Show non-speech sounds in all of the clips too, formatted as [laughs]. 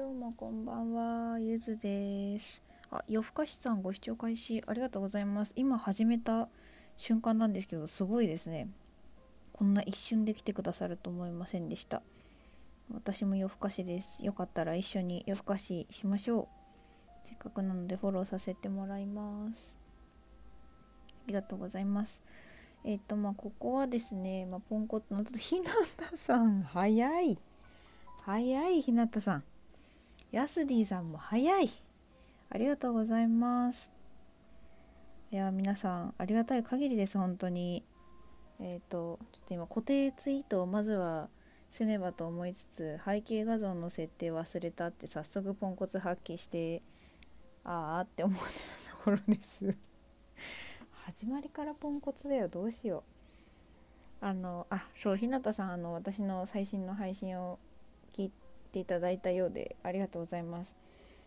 どうもこんばんは、ゆずです。あ、夜更かしさんご視聴開始ありがとうございます。今始めた瞬間なんですけど、すごいですね。こんな一瞬で来てくださると思いませんでした。私も夜更かしです。よかったら一緒に夜更かししましょう。せっかくなのでフォローさせてもらいます。ありがとうございます。えっ、と、まあ、ここはですね、まあ、ポンコツの、ひなたさん、早い。早い、ひなたさん。ヤスディさんも早い。ありがとうございます。いや、皆さん、ありがたい限りです、本当に。えっ、と、ちょっと今、固定ツイートをまずはせねばと思いつつ、背景画像の設定忘れたって、早速ポンコツ発揮して、ああって思ってたところです。[laughs] 始まりからポンコツだよ、どうしよう。あの、あ、そう、ひなたさん、あの、私の最新の配信を聞いてていただいたようでありがとうございます。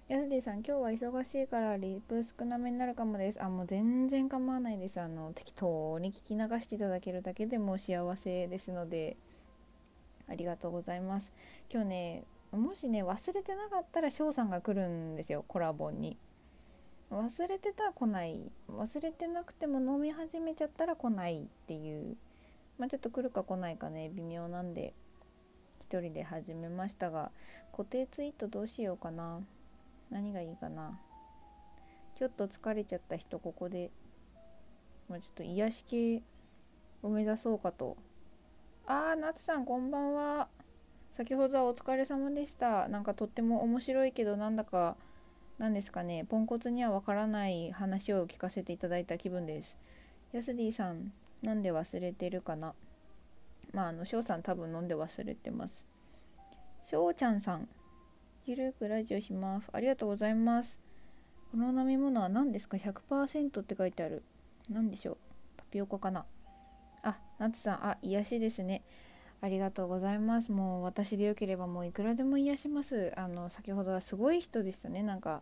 ヤスディさん、今日は忙しいからリプ少なめになるかもです。あ、もう全然構わないです。あの、適当に聞き流していただけるだけでも幸せですので、ありがとうございます。今日ね、もしね、忘れてなかったら翔さんが来るんですよ、コラボに。忘れてたら来ない。忘れてなくても飲み始めちゃったら来ないっていう。まあちょっと来るか来ないかね、微妙なんで。一人で始めましたが固定ツイートどうしようかな。何がいいかな。ちょっと疲れちゃった人ここでもうちょっと癒し系を目指そうかと。あー夏さんこんばんは。先ほどはお疲れ様でした。なんかとっても面白いけどなんだか何ですかね。ポンコツにはわからない話を聞かせていただいた気分です。ヤスディさんなんで忘れてるかな。まあ、あの、翔さん多分飲んで忘れてます。翔ちゃんさん、ゆるくラジオします。ありがとうございます。この飲み物は何ですか ?100% って書いてある。何でしょう？タピオカかな？あ、ナツさん、あ、癒しですね。ありがとうございます。もう私でよければもういくらでも癒します。あの、先ほどはすごい人でしたね。なんか、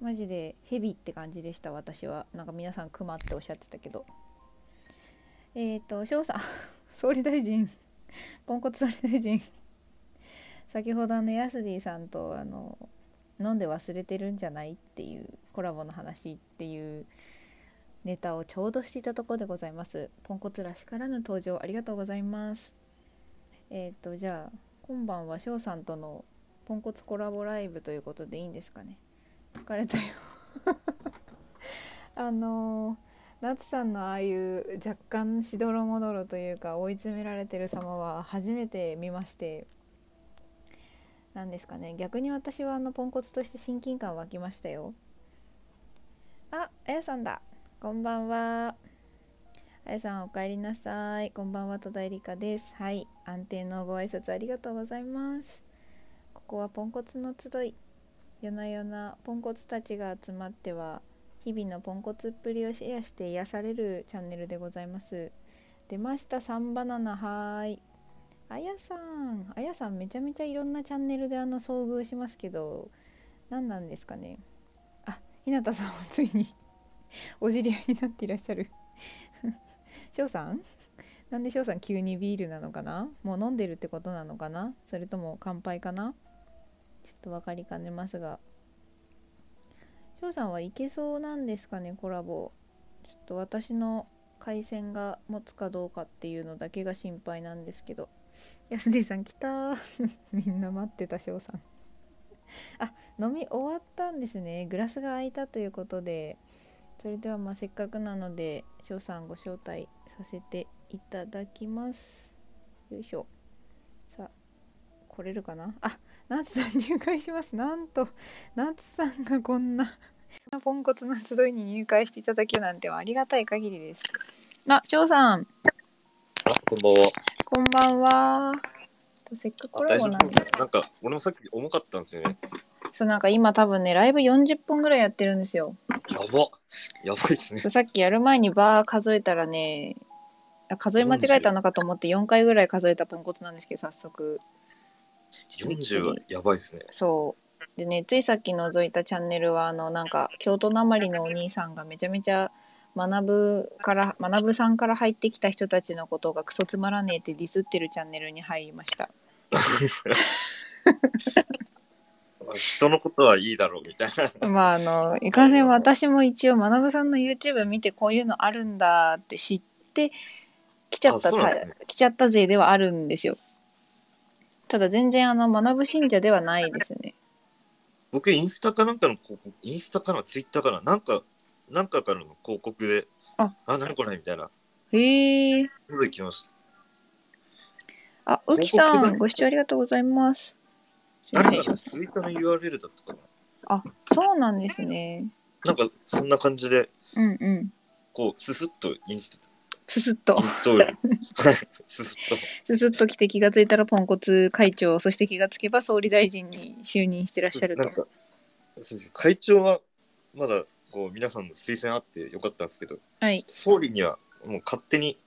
マジでヘビって感じでした、私は。なんか皆さんクマっておっしゃってたけど。えっ、ー、と、翔さん。総理大臣。ポンコツ総理大臣。先ほどあのヤスディさんとあの飲んで忘れてるんじゃないっていうコラボの話っていうネタをちょうどしていたところでございます。ポンコツらしからぬ登場ありがとうございます。えっ、ー、とじゃあ今晩は翔さんとのポンコツコラボライブということでいいんですかね。疲れたよ。[laughs] あのー夏さんのああいう若干しどろもどろというか追い詰められてる様は初めて見まして。何ですかね。逆に私はあのポンコツとして親近感湧きましたよ。ああやさんだ。こんばんは。あやさんお帰りなさい。こんばんは戸田恵梨香です。はい。安定のご挨拶ありがとうございます。ここはポンコツの集い。夜な夜なポンコツたちが集まっては日々のポンコツっぷりをシェアして癒されるチャンネルでございます。出ました、サンバナナ、はーい。あやさん、あやさんめちゃめちゃいろんなチャンネルであの遭遇しますけど、何なんですかね。あ、ひなたさんはついに [laughs] お知り合いになっていらっしゃる。[laughs] 翔さん？なんで翔さん急にビールなのかな？もう飲んでるってことなのかな？それとも乾杯かな？ちょっと分かりかねますが。翔さんはいけそうなんですかねコラボ。ちょっと私の回線が持つかどうかっていうのだけが心配なんですけど。安ディさん来た [laughs] みんな待ってた翔さん。[laughs] あ飲み終わったんですね。グラスが空いたということで。それではまあせっかくなので翔さんご招待させていただきます。よいしょ。さあ来れるかな？あナツさん入会します。なんと、ナツさんがこんなポンコツの集いに入会していただけるなんてはありがたい限りです。あ、翔さん。あ、こんばんは。こんばんは。せっかくコラボなんで。なんか、俺もさっき重かったんですよね。そう、なんか今多分ね、ライブ40分ぐらいやってるんですよ。やば。やばいですね。さっきやる前にバー数えたらね、数え間違えたのかと思って4回ぐらい数えたポンコツなんですけど、早速。40はやばいですね。そう。でね、ついさっき覗いたチャンネルは、あの、なんか、京都なまりのお兄さんがめちゃめちゃ、学ぶから、学ぶさんから入ってきた人たちのことがクソつまらねえってディスってるチャンネルに入りました。人のことはいいだろうみたいな。まああのいかんせん私も一応学さんの YouTube 見てこういうのあるんだって知って来ちゃったたね来ちゃった勢ではあるんですよただ全然あの学ぶ信者ではないですね。僕、インスタかなんかの広告、インスタかな、ツイッターかな、なんか、なんかからの広告で、あ、あ、何これみたいな、へえ。出てきました。あうきさんご視聴ありがとうございます。すいまツイッターの URL だったかあそうなんですね。な。なんか、そんな感じで、うんうん。こう、ススッとインスすすっとインストール。はいススッと。すすっと来て気がついたらポンコツ会長そして気がつけば総理大臣に就任してらっしゃると会長は、まだ、こう、皆さんの推薦あってよかったんですけど、はい総理には、もう勝手に、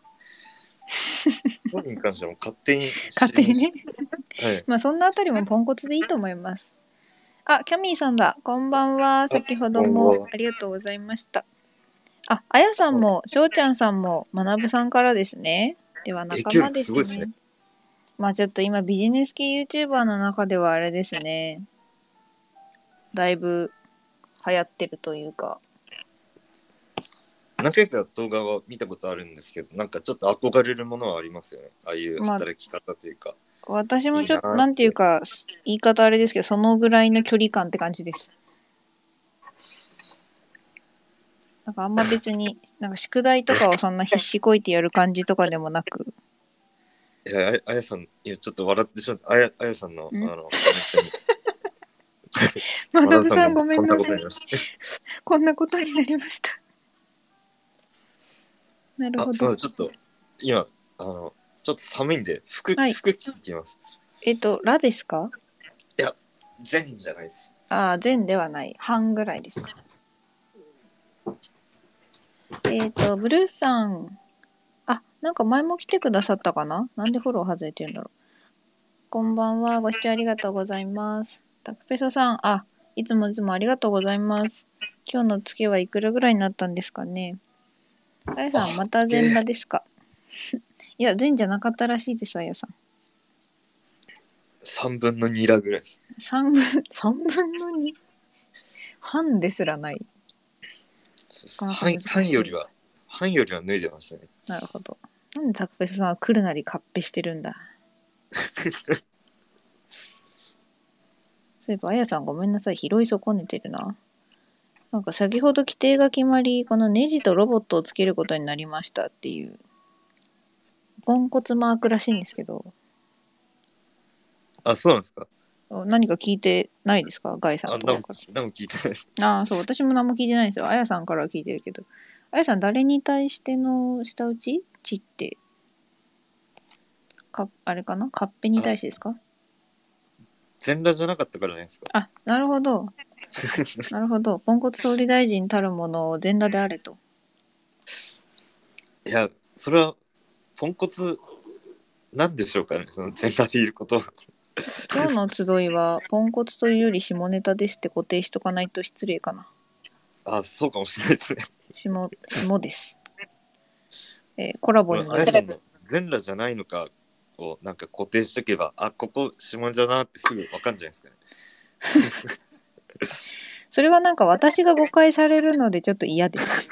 [laughs] 総理に関してはもう勝手に。勝手に？ねはい。[laughs] まあそんなあたりもポンコツでいいと思います。あ、キャミーさんだ。こんばんは。先ほどもはありがとうございました。あ、あやさんも、しょうちゃんさんも、まなぶさんからですね。では仲間ですね。えすねまあちょっと今ビジネス系 YouTuber の中ではあれですね。だいぶ流行ってるというか。何回か動画は見たことあるんですけど、なんかちょっと憧れるものはありますよね。ああいうまあ働き方というか。私もちょっと、いいなーってなんていうか、言い方あれですけど、そのぐらいの距離感って感じです。なんかあんま別に、なんか宿題とかをそんな必死こいてやる感じとかでもなく、いや、あやあやさん、いや、ちょっと笑ってしまった。あやあやさんの、あん？の、[laughs] まなぶさんごめんなこさい [laughs] こんなことになりました。[laughs] なるあ、ほどすみません、。ちょっと、今、あの、ちょっと寒いんで、服、はい服着てきます。えっと、ラですか？全じゃないです。ああ、全ではない。半ぐらいですか？えっと、ブルースさん。あ、なんか前も来てくださったかな？なんでフォロー外れてるんだろう。こんばんは。ご視聴ありがとうございます。タクペソさん。あ、いつもいつもありがとうございます。今日の月はいくらぐらいになったんですかね？あやさん、また全裸ですか？いや、全じゃなかったらしいです、あやさん。3分の2ラぐらいです。3分、3分の 2? 半ですらない。半半よりは、半よりは脱いでましたね。なるほど。なんでタクペスさんは来るなりカッペしてるんだ？[laughs] そういえば、あやさんごめんなさい。拾い損ねてるな。なんか先ほど規定が決まり、このネジとロボットをつけることになりましたっていう、ポンコツマークらしいんですけど、あ、そうなんですか？何か聞いてないですか？ガイさあ、んとか何も何も聞いてないです。ああ、そう、私も何も聞いてないんですよ。あやさんからは聞いてるけど。あやさん、誰に対しての舌打ち？ちって、か、あれかな？カッペに対してですか？全裸じゃなかったからじゃないですか。あ、なるほど。[laughs] なるほど。ポンコツ総理大臣たるものを全裸であれと。いや、それは、ポンコツ、なんでしょうかね、その全裸でいることは。[laughs] 今日の集いは、ポンコツというより下ネタですって固定しとかないと失礼かな。あ、そうかもしれないですね。下、下です。えーコラボにもあ全裸じゃないのかをなんか固定しとけば、あ、ここ下ネタだなってすぐわかんじゃないですかね。[laughs] それはなんか私が誤解されるのでちょっと嫌です。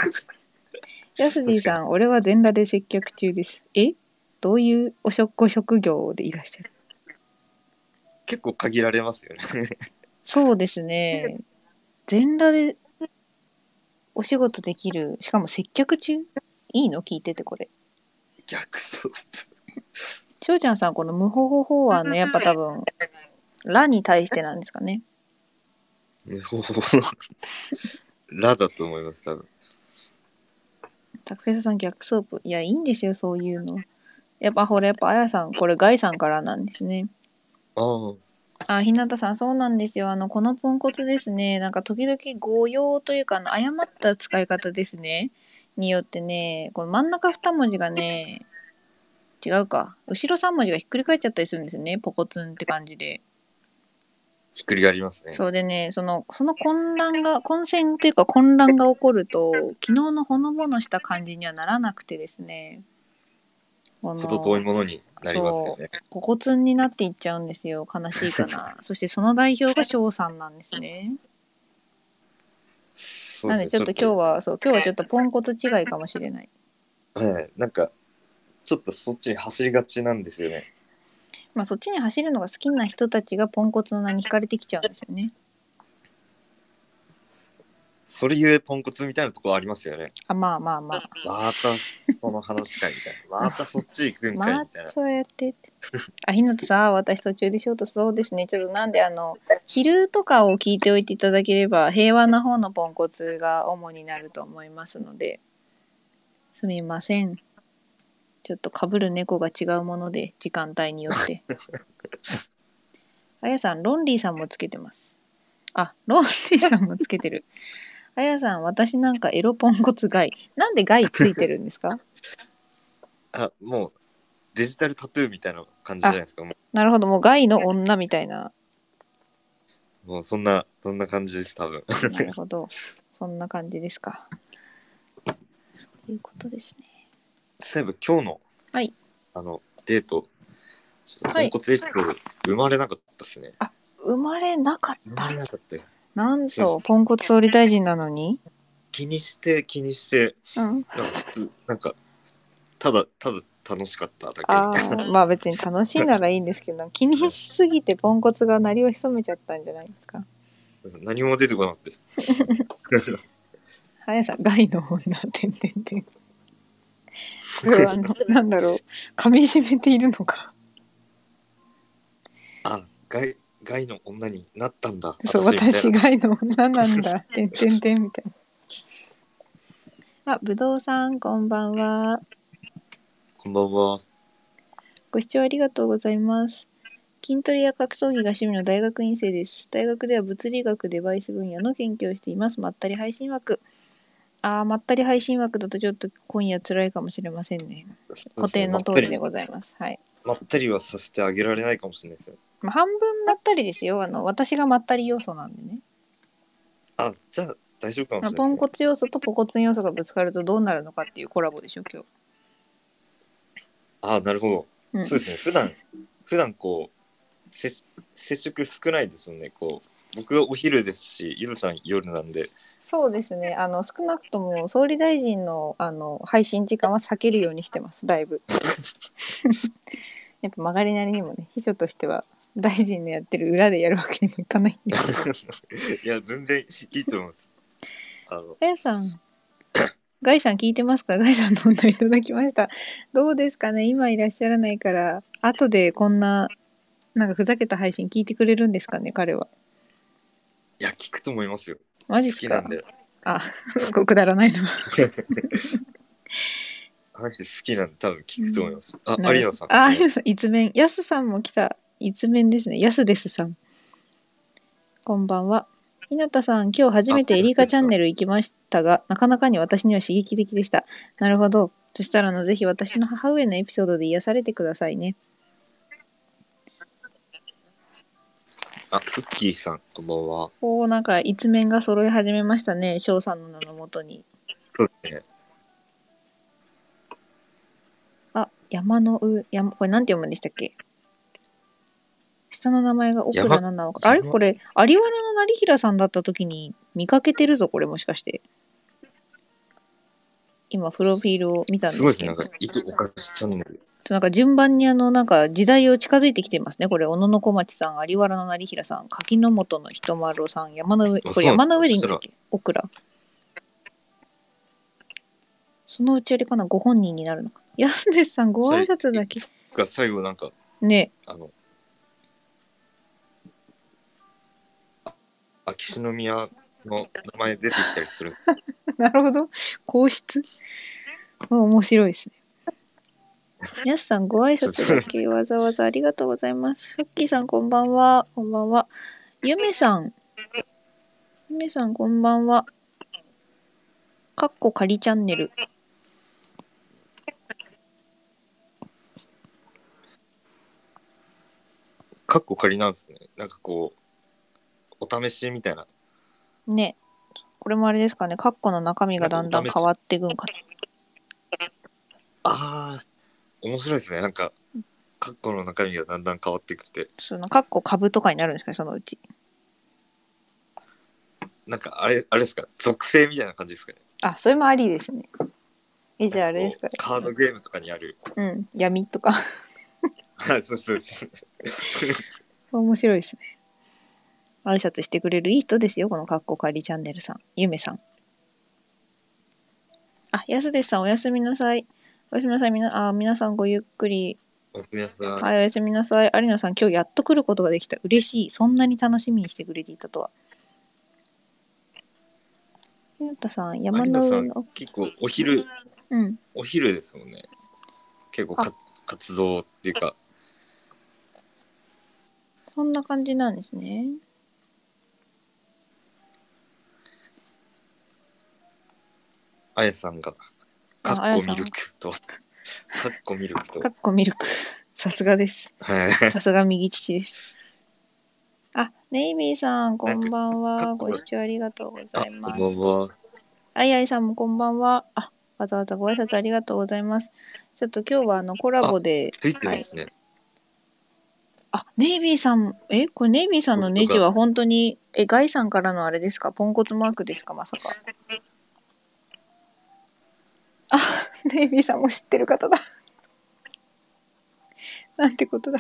[laughs] ヤスディさん、俺は全裸で接客中です。え？どういうお職ご職業でいらっしゃる？結構限られますよね。そうですね。全裸でお仕事できる。しかも接客中？いいの？聞いててこれ。逆そう。しょうちゃんさん、この無法法法はあの、やっぱ多分、ラに対してなんですかね。無法ラだと思います、多分。タクフェスさん逆ソープ。いや、いいんですよ、そういうの。やっぱほら、やっぱあやさん、これガイさんからなんですね。ああ。あ、ひなたさん、そうなんですよ。あの、このポンコツですね。なんか時々誤用というか、あの誤った使い方ですね。によってね、この真ん中2文字がね、違うか。後ろ3文字がひっくり返っちゃったりするんですよね。ポコツンって感じで。ひっくり返りますね。そうでね、その、その混乱が、混戦というか混乱が起こると、昨日のほのぼのした感じにはならなくてですね。この程遠いものに。なりますよね。ポコツンになっていっちゃうんですよ。悲しいかな。[laughs] そしてその代表が翔さんなんですね。そうなんでちょっと今日はそう今日はちょっとポンコツ違いかもしれない。はい、なんかちょっとそっちに走りがちなんですよね。まあそっちに走るのが好きな人たちがポンコツの名に惹かれてきちゃうんですよねそれゆえポンコツみたいなところありますよね。あまあまあまあ。またその話かいみたいな。またそっち行くんかいまみたいな。そうやって。ってあひなたさん私途中でショートそうですね。ちょっとなんであの昼とかを聞いておいていただければ平和な方のポンコツが主になると思いますので。すみません。ちょっとかぶる猫が違うもので時間帯によって。[laughs] あやさんロンリーさんもつけてます。あロンリーさんもつけてるあやさん私なんかエロポンコツガイなんでガイついてるんですか？[laughs] あもうデジタルタトゥーみたいな感じじゃないですか。もなるほどもうガイの女みたいなうもうそんなそんな感じです多分。なるほど。そんな感じですか。そういうことですね。そういえば今日の、はいあのデートちょっとポはいンコツエピソード生まれなかったですね。生まれなかった生まれ。なかったよなんと、ポンコツ総理大臣なのに？気にして気にしてうん。なんかなんかただただ楽しかっただけみあたいな。あ、まあ別に楽しいならいいんですけど、気にしすぎてポンコツが鳴りを潜めちゃったんじゃないですか？何も出てこなかったです。はやさん、ガイの女、てんてんてん。これはあの、なんだろう、噛み締めているのか。あ外外の女になったんだ。そう、私ガイの女なんだ、[laughs] てんてんてんみたいな。あ、ぶどうさん、こんばんは。こんばんは。ご視聴ありがとうございます。筋トレや格闘技が趣味の大学院生です。大学では物理学デバイス分野の研究をしています。まったり配信枠。あー、まったり配信枠だとちょっと今夜辛いかもしれませんね。固定の通りでございます。はい。まったりはさせてあげられないかもしれないですよ。まあ、半分まったりですよ。あの、私がまったり要素なんでね。あじゃあ大丈夫かもしれないポンコツ要素とポコツン要素がぶつかるとどうなるのかっていうコラボでしょ、今日。あなるほど。うんそうですね。普段普段こう接接触少ないですよね。こう僕がお昼ですし、ゆずさん夜なんで。そうですね。あの、少なくとも総理大臣のあの配信時間は避けるようにしてます、だいぶ。[laughs] やっぱ曲がりなりにもね、秘書としては大臣のやってる裏でやるわけにもいかないんで。[laughs] いや全然いいと思います。あのガイさん、[coughs] ガイさん聞いてますか？ガイさんの女いただきました。どうですかね？今いらっしゃらないから、後でこんな、なんかふざけた配信聞いてくれるんですかね？彼は。いや聞くと思いますよ。マジっすきなんで。あ、こくだらないの。[laughs] [laughs] 話好きなんで多分聞くと思います。あ有野さん。あ、有野さん、一面。やすさんも来た。一面ですね。やすですさん。こんばんは。ひなたさん、今日初めてエリカチャンネル行きましたが、なかなかに私には刺激的でした。なるほど。そしたらあの、ぜひ私の母上のエピソードで癒されてくださいね。あクッキーさんこんばんは。おー、なんか一面が揃い始めましたね。翔さんの名のもとに。そうですね。あ、山の上、山、これなんて読むんでしたっけ？下の名前が奥山田七岡。あれ？山これ、有原の成平さんだった時に見かけてるぞ、これもしかして。今、プロフィールを見たんですけど。なんか糸お菓子チャンネル。なんか順番にあの、なんか時代を近づいてきてますね。これ、小野小町さん、有原の成平さん、柿の本の人丸さん、山の上、これ山の上でいいんだっけ？オクラ。そのうちあれかな、ご本人になるのかな？安根さん、ご挨拶だけ。が最後なんかね、あの秋篠宮の名前出てきたりする。[laughs] なるほど。皇室？あ面白いですね。やすさん、ご挨拶だけわざわざありがとうございます。フッキーさん、こんばんは。こんばんは。ゆめさん。ゆめさん、こんばんは。かっこ仮チャンネル。カッコ仮なんですね。なんかこうお試しみたいな。ね。これもあれですかね。かっこの中身がだんだん変わっていくんか。な。ああ面白いですね。なんかカッコの中身がだんだん変わってくって。そのカッコ株とかになるんですかそのうち。なんかあれあれですか？属性みたいな感じですかね？あそれもありですね。えじゃああれですかこうカードゲームとかにある。うん。闇とか。[laughs] はいそうそうそう。面白いですね挨拶してくれるいい人ですよこのカッコカリチャンネルさんゆめさんあやすですさんおやすみなさいおやすみなさいみなあ皆さんごゆっくりおやすみなさいはい、おやすみなさい。有野さん、今日やっと来ることができた。嬉しい。そんなに楽しみにしてくれていたとは。ひなたさん、山の上の。結構お昼うん。お昼ですもんね結構か活動っていうかそんな感じなんですね。あやさんがカああやさんッコミルクとカッコミルクとかっこミルク。さすがです。はいさすが右父です。あ、ネイビーさん、こんばんかは。っこご視聴ありがとうござあいまこんばんす。はあいあいさんもこんばんは。あ、わざわざご挨拶ありがとうございます。ちょっと今日はあのコラボで、ついてますね、あ、ネイビーさん、え、これネイビーさんのネジは本当に、え、ガイさんからのあれですか？ポンコツマークですか？まさか。あ、ネイビーさんも知ってる方だ。なんてことだ。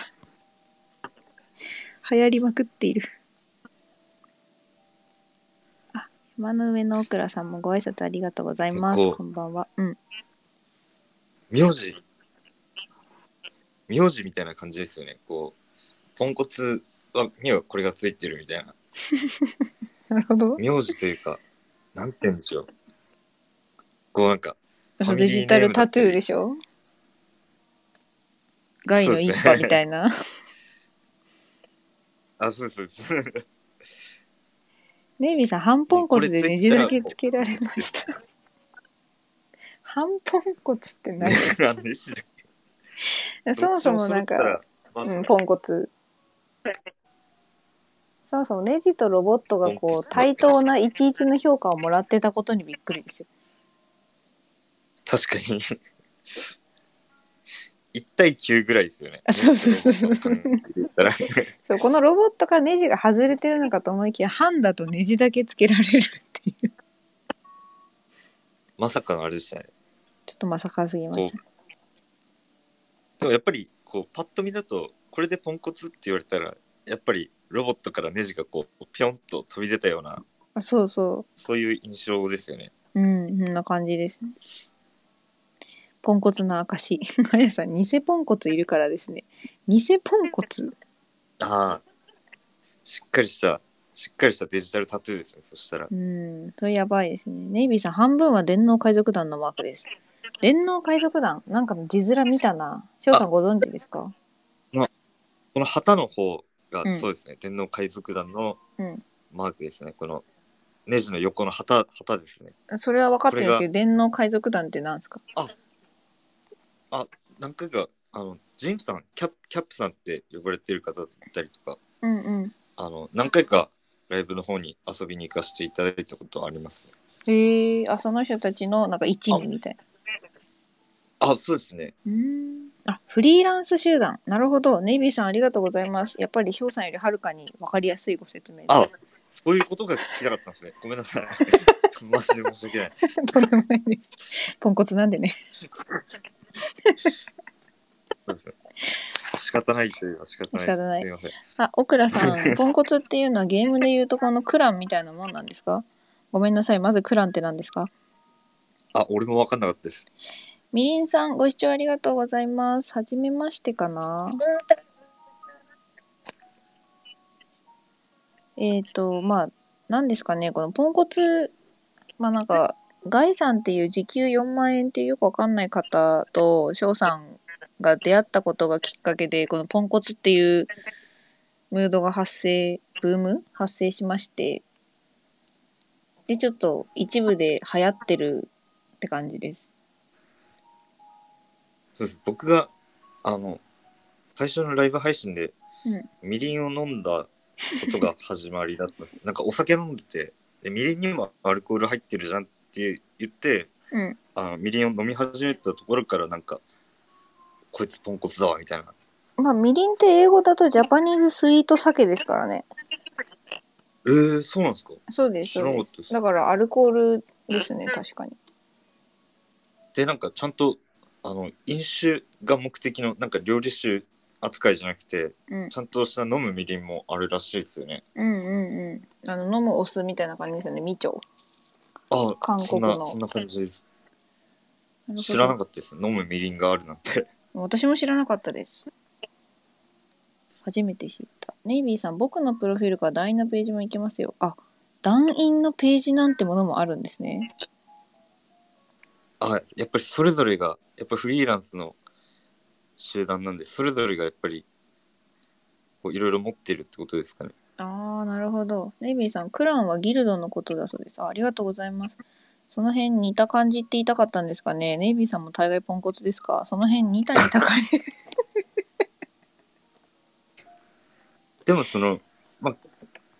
流行りまくっている。あ、山の上のオクラさんもご挨拶ありがとうございます。こうこんばんは。うん。名字名字みたいな感じですよねこうポンコツはにはこれがついてるみたいな [laughs] なるほど。名字というかなんて言うんでしょうこうなんかそデジタルタトゥーでしょ？ガイの一派みたいな。[laughs] あそうそうそうネイビーさん、半ポンコツでネジだけつけられました。[laughs] 半ポンコツって何？そもそもなんか、うん、ポンコツ。そもそもネジとロボットがこう対等な11の評価をもらってたことにびっくりですよ。確かに。1対9ぐらいですよね。あそうそうそう。そうそうこのロボットがネジが外れてるのかと思いきや半だとネジだけつけられるっていう。まさかのあれでしたね。ちょっとまさかすぎました。でもやっぱりこうパッと見だとこれでポンコツって言われたらやっぱりロボットからネジがこうピョンと飛び出たようなあそうそそういう印象ですよね。う。うん、そんな感じですね。ポンコツの証。[laughs] あやさん、偽ポンコツいるからですね。偽ポンコツ。ああしっかりしたしっかりしたデジタルタトゥーですねそしたら。うん、それやばいですね。ネイビーさん、半分は電脳海賊団のマークです。電脳海賊団？なんかの字面見たな。翔さんご存知ですか？この旗の方が、うんそうですね。天皇海賊団のうん。マークですね。このネジの横の旗旗ですね。それは分かってるんですこけど、電脳海賊団って何ですか？何回かあのジンさんキャップキャップさんって呼ばれてる方だったりとかうんうん。あの何回かライブの方に遊びに行かせていただいたことあります。へえ、あ、その人たちのなんか一味みたいな。あそうですね。うーん。あフリーランス集団。なるほど。ネイビーさんありがとうございます。やっぱり翔さんよりはるかに分かりやすいご説明であそういうことが聞きたかったんですね。ごめんなさい。[laughs] マジで申し訳ない。とんでもないです。ポンコツなんでねそうですね仕方ないといえば仕方ない。仕方ない。すいません。あオクラさん [laughs] ポンコツっていうのはゲームでいうとこのクランみたいなもんなんですか？ごめんなさいまずクランって何ですか？あ俺も分かんなかったです。みりんさんご視聴ありがとうございます。はじめましてかな？えっ、ー、とまあ何ですかね？このポンコツまあなんかガイさんっていう時給4万円っていうよくわかんない方と翔さんが出会ったことがきっかけでこのポンコツっていうムードが発生ブーム発生しましてでちょっと一部で流行ってるって感じです。そうです。僕があの最初のライブ配信で、うん。みりんを飲んだことが始まりだった。なんかお酒飲んでてでみりんにもアルコール入ってるじゃんって言ってうん。あのみりんを飲み始めたところからなんかこいつポンコツだわみたいな。まあみりんって英語だとジャパニーズスイート酒ですからね。えー、そうなんですか？そうですそうです。だからアルコールですね確かに。でなんかちゃんとあの飲酒が目的のなんか料理酒扱いじゃなくてうん。ちゃんとした飲むみりんもあるらしいですよね。うんうんうん。あの飲むお酢みたいな感じですよねみちょあ韓国の。そんなそんな感じ。です知らなかったです。飲むみりんがあるなんて。私も知らなかったです。初めて知った。ネイビーさん僕のプロフィールから団員のページも行けますよ。あ団員のページなんてものもあるんですね。あやっぱりそれぞれがやっぱフリーランスの集団なんでそれぞれがやっぱりこういろいろ持ってるってことですかねああなるほど。ネイビーさんクランはギルドのことだそうです。あありがとうございます。その辺似た感じって言いたかったんですかね。ネイビーさんも大概ポンコツですか？その辺似た似た感じ。[laughs] でもそのまあ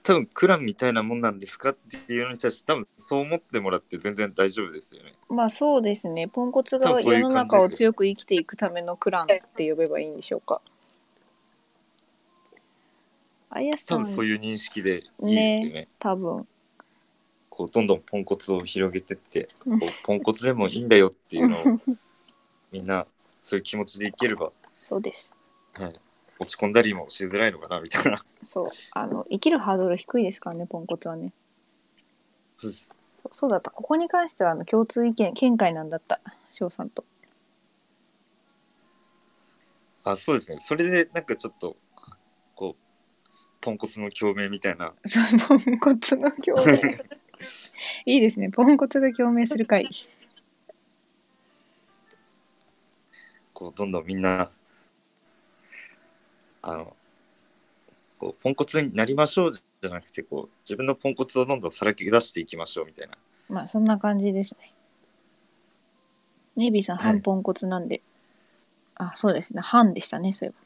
多分クランみたいなもんなんですかっていうのに対して多分そう思ってもらって全然大丈夫ですよね。まあそうですね。ポンコツ多が世の中を強く生きていくためのクランって呼べばいいんでしょうかあやさん多分そういう認識でいいですよね。多分。こうどんどんポンコツを広げてってこうポンコツでもいいんだよっていうのを [laughs] みんなそういう気持ちでいければ、そうです。はい、落ち込んだりもしづらいのかなみたいな。そう。あの生きるハードル低いですからねポンコツはね。そうです。そうそうだった。ここに関してはあの共通意見見解なんだった。翔さんと。あそうですね。それでなんかちょっとポンコツの共鳴みたいな。そうポンコツの共鳴。[laughs] いいですね。ポンコツが共鳴する回。こうどんどんみんなあのこうポンコツになりましょうじゃなくてこう自分のポンコツをどんどんさらけ出していきましょうみたいな。まあそんな感じですね。ネイビーさんはい。半ポンコツなんで、あそうですね。半でしたねそういえば。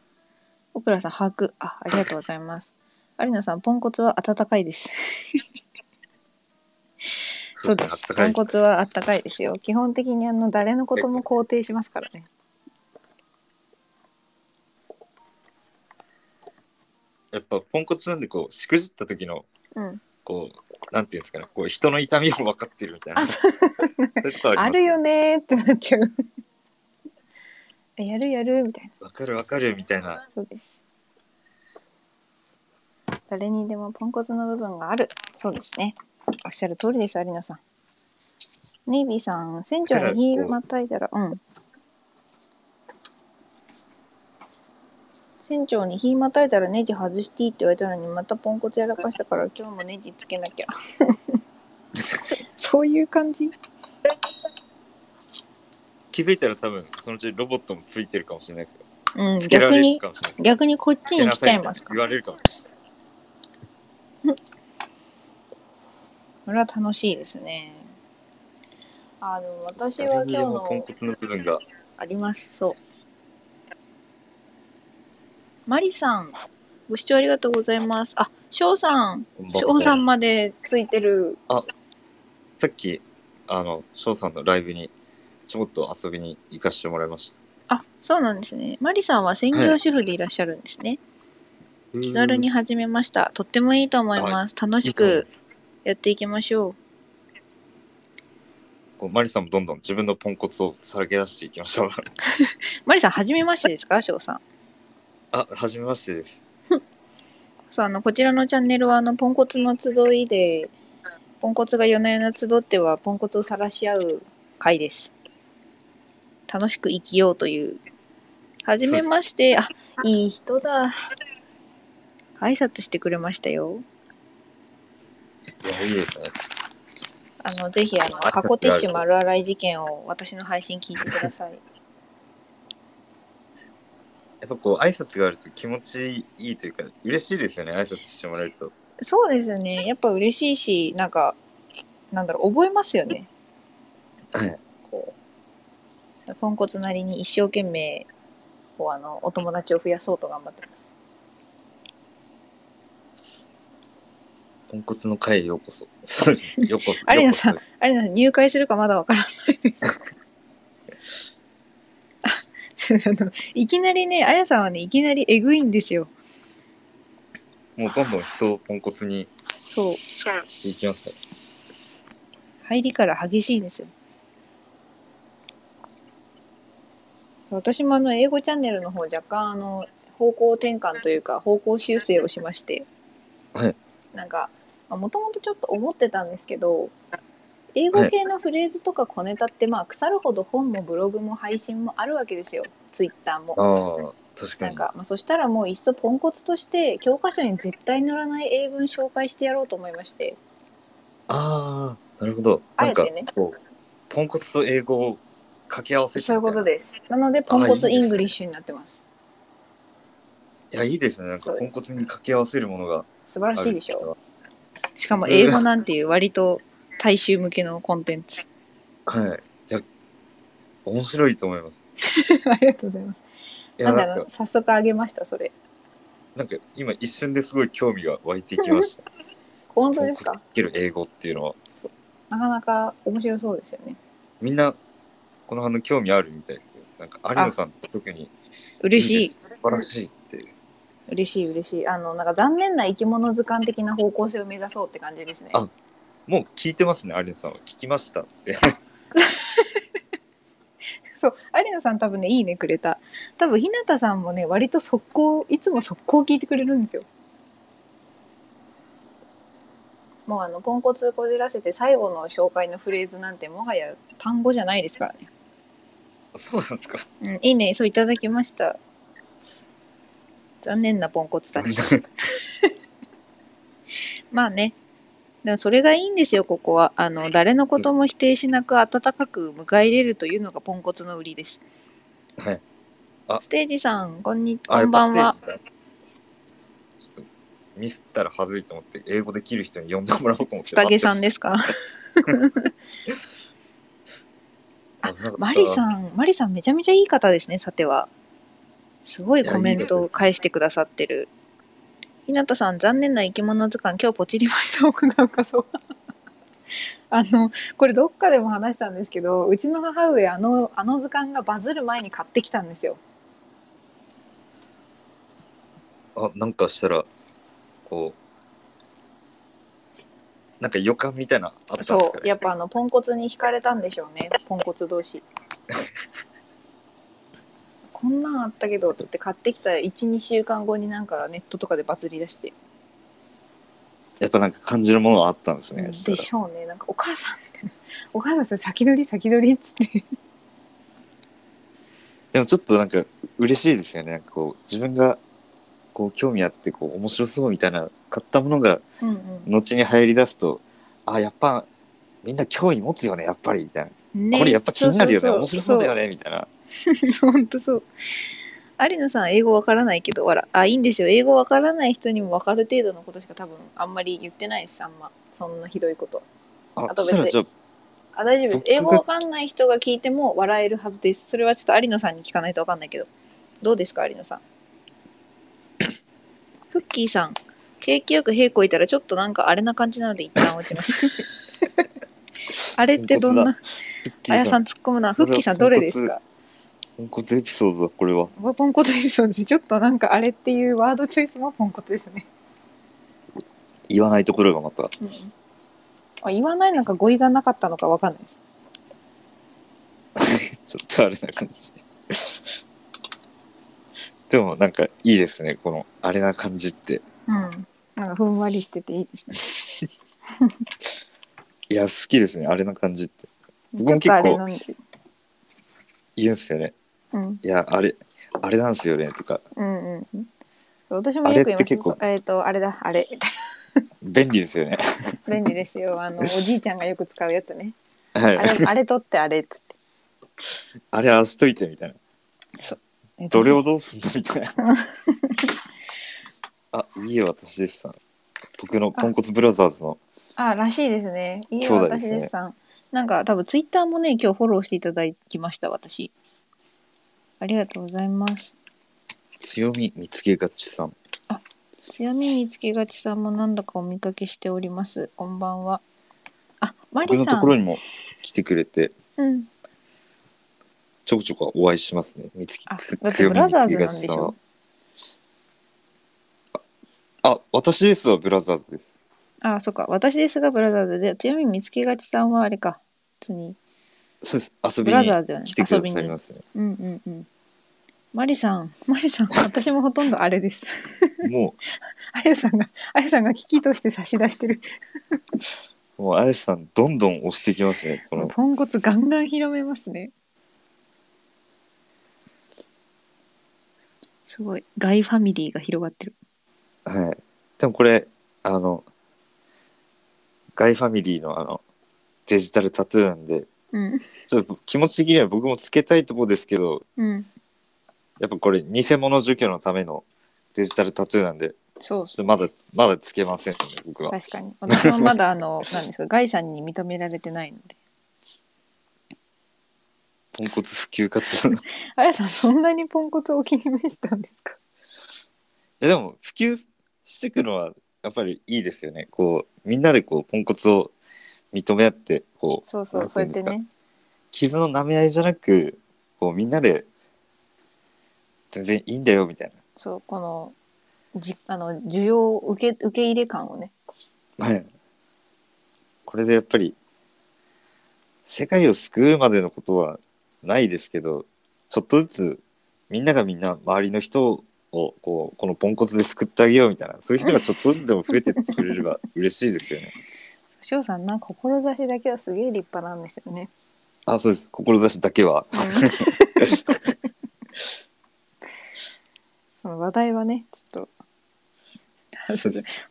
オクラさん把握。あありがとうございます有野さんポンコツは温かいです。[laughs] そうです。あったかいポンコツはあったかいですよ。基本的にあの誰のことも肯定しますからね。やっぱポンコツなんでこうしくじった時のうん。こうなんていうんですかね。こう人の痛みを分かってるみたいな。あそう。いうとこああるよねーってなっちゃう。えやるやるみたいな。分かる分かるみたいな。そうです誰にでもポンコツの部分がある。そうですね。おっしゃる通りです有野さん。ネイビーさん船長にヒールまたいだらうん。船長に火またいたらネジ外していいって言われたのにまたポンコツやらかしたから今日もネジつけなきゃ。[laughs] そういう感じ？気づいたら多分そのうちロボットもついてるかもしれないですよ。うん逆に逆にこっちに来ちゃいますか？言われるかもしれない [laughs] これは楽しいですね。あの私は今日のもポンコツの部分があります。そう。マリさんご視聴ありがとうございます。あ翔さん翔さんまでついてる。さっきあの翔さんのライブにちょこっと遊びに行かせてもらいました。あそうなんですね。マリさんは専業主婦でいらっしゃるんですね、気軽に始めました。とってもいいと思います。楽しくやっていきましょう。こうマリさんもどんどん自分のポンコツをさらけ出していきましょう。[laughs] マリさん初めましてですか？翔さん。あ初めましてです。[laughs] そうあのこちらのチャンネルはあのポンコツの集いでポンコツが夜な夜な集ってはポンコツを晒し合う会です。楽しく生きようという。はじめまして。あいい人だ挨拶してくれましたよ。いやいいですね。あのぜひあの箱ティッシュ丸洗い事件を私の配信聞いてください。やっぱこう挨拶があると気持ちいいというか嬉しいですよね。挨拶してもらえると。そうですね。やっぱ嬉しいしなんかなんだろう覚えますよね。はい。こうポンコツなりに一生懸命こうあのお友達を増やそうと頑張ってますポンコツの会へようこそ [laughs] ようこそ有野さん有野さん入会するかまだわからないですあいきなりね、あやさんはね、いきなりえぐいんですよ。もうどんどん人をポンコツにそう。していきますね。入りから激しいですよ。私もあの英語チャンネルの方若干あの方向転換というか方向修正をしまして、はいなんかもともとちょっと思ってたんですけど英語系のフレーズとか小ネタってまあ腐るほど本もブログも配信もあるわけですよツイッターも。確かに。なんか、まあ、そしたらもういっそポンコツとして教科書に絶対載らない英文紹介してやろうと思いましてああ、なるほど。なんかあえてねポンコツと英語を掛け合わせてそういうことで。ですなのでポンコツ English になってますいや、いいですね。なんかポンコツに掛け合わせるものが素晴らしいでしょしかも英語なんていう割と大衆向けのコンテンツはい。いや、面白いと思います。[laughs] ありがとうございますいや、なんであなんか、の早速あげましたそれなんか今一瞬ですごい興味が湧いてきました。[laughs] 本当ですか？ける英語っていうのは。なかなか面白そうですよねみんな、この反応興味あるみたいですけど、なんか有野さんと特に嬉しい素晴らしいって。嬉しい嬉しいあのなんか残念な生き物図鑑的な方向性を目指そうって感じですねあもう聞いてますね、有野さんは。聞きましたって。[laughs] そう有野さん多分ねいいねくれた多分日向さんもね割と速攻いつも速攻聞いてくれるんですよもうあのポンコツこじらせて最後の紹介のフレーズなんてもはや単語じゃないですからねそうなんですか。うん、いいね、そういただきました。残念なポンコツたち。[laughs] まあね。でもそれがいいんですよ、ここは。あの、誰のことも否定しなく温かく迎え入れるというのがポンコツの売りです。はい。ステージさん、こんに、あこんばんは。。ちょっとミスったらはずいと思って、英語できる人に呼んでもらおうと思って。スタゲさんですか？[laughs] あマリさん。ん、マリさんめちゃめちゃいい方ですね、さては。すごいコメントを返してくださってる。ひなたさん、残念な生き物図鑑、今日ポチりました、奥が深そう。[laughs] あの、これどっかでも話したんですけど、うちの母上、あの、あの図鑑がバズる前に買ってきたんですよ。あ、なんかしたら、こう、なんか予感みたいなのあったんですか、ね、そう、やっぱあの、ポンコツに惹かれたんでしょうね、ポンコツ同士。[laughs] こんなんあったけど、つって買ってきた1、2週間後になんかネットとかでバズり出して。やっぱなんか感じるものはあったんですね。でそしたしょうねなんかお母さんみたいなお母さんそれ先取り先取りっつってらでもちょっとなんか嬉しいですよね。なんかこう、自分がこう興味あってこう面白そうみたいな買ったものがうんうん後に入り出すと、あ、やっぱみんな興味持つよね、やっぱりみたいな。ねこれやっぱ気になるよね、そう面白そうだよねみたいな。ほんとそう。有野さん英語わからないけどわらあいいんですよ。英語わからない人にもわかる程度のことしか多分あんまり言ってないですあんまそんなひどいこと。ああと別に。ああ大丈夫です。英語わかんない人が聞いても笑えるはずです。それはちょっと有野さんに聞かないとわかんないけど。どうですか有野さん？フッキーさん景気よく平行いたらちょっとなんかあれな感じなので一旦落ちます。[laughs] あれってどんな？あやさん突っ込むな。フッキーさんどれですか？ポンコツエピソードだ、これは。わポンコツエピソードですちょっとなんかあれっていうワードチョイスもポンコツですね、言わないところがまた。うんあ言わないのか語彙がなかったのかわかんないです [laughs] ちょっとあれな感じ。[laughs] でもなんかいいですね、このあれな感じって。うんなんかふんわりしてていいですね [laughs] いや、好きですね、あれな感じって。僕も結構言うんすよね。うんいや、あれ、あれなんですよね、とか。うんうんうんそう私もよく言います結構そうえっ、とあれだあれ便利ですよね。便利ですよあのおじいちゃんがよく使うやつねはい。あれあれ取ってあれっつってあれああしといてみたいな。えどれをどうすんだみたいな。[laughs] あ、いいよ、私ですさん。僕のポンコツブラザーズの。あらしいですねいいよ私兄弟ですねですさんなんか多分ツイッターもね今日フォローしていただきました私ありがとうございます。強み見つけがちさん。強み見つけがちさんもなんだかお見かけしております。こんばんは。あマ僕のリさん。ところにも来てくれて、うん。ちょこちょこお会いしますね。三月あつだってブラザーズなんでしさんはあ、私ですはブラザーズです。あそっか。私ですがブラザーズで強み見つけがちさんはあれか。普通に。そうです遊ブびにラザーズだよね。来てくだ遊びにさいますね。うんうんうんマリさんマリさん私もほとんどあれです。も [laughs] あやさんがあやさんが危機として差し出してる。う、もうあやさん、どんどん押してきますね。この、ポンコツガンガン広めますね。すごいガイファミリーが広がってる。はい。でもこれ、あの、ガイファミリーのあの、デジタルタトゥーなんで、うん。ちょっと気持ち的には僕もつけたいところですけど、うんやっぱこれ、偽物除去のためのデジタルタトゥーなんで、そうちょっとまだ、まだつけませんね、僕は。確かに私もまだあの [laughs] 何ですかガイさんに認められてないのでポンコツ普及活動。い [laughs] あやさんそんなにポンコツをお気に召したんですか？や、でも、普及してくのは、やっぱりいいですよね。こう、みんなでこう、ポンコツを認め合って、こう、そうそうそうやってね傷の舐め合いじゃなく、こう、みんなで、全然いいんだよ、みたいそうこのじあの需要受け受け入れ感をねな。はい。これでやっぱり、世界を救うまでのことはないですけど、ちょっとずつ、みんながみんな周りの人を、こう、このポンコツで救ってあげようみたいな、そういう人がちょっとずつでも増えてってくれれば嬉しいですよね。[laughs] 翔さんな志だけはすげえ立派なんですよね。あ、そうです。志だけは。[laughs] その話題はねちょっと。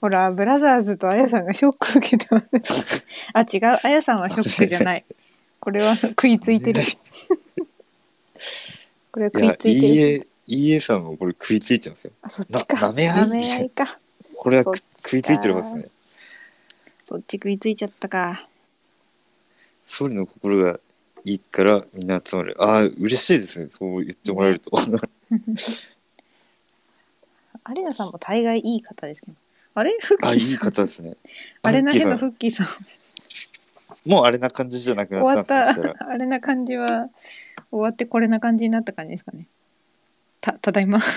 ほらブラザーズとあやさんがショック受けてますあ違う。あやさんはショックじゃない。これは食いついてる。[laughs] これはい食いや、ついてる EA、さんもこれ食いついてますよ。あそっちか。な舐め合いか。これは食いついてますね。そっち食いついちゃったか。総理の心がいいからみんな集まる。ああ、嬉しいですね。そう言ってもらえると。[laughs] 有野さんも大概いい方ですけど。あれフッキあ、いいーさん。方ですね。[laughs] あれだけどフフッキーさん。もうあれな感じじゃなく終わなったんですた。ら。[laughs] あれな感じは終わってこれな感じになった感じですかね。たただいま。[laughs]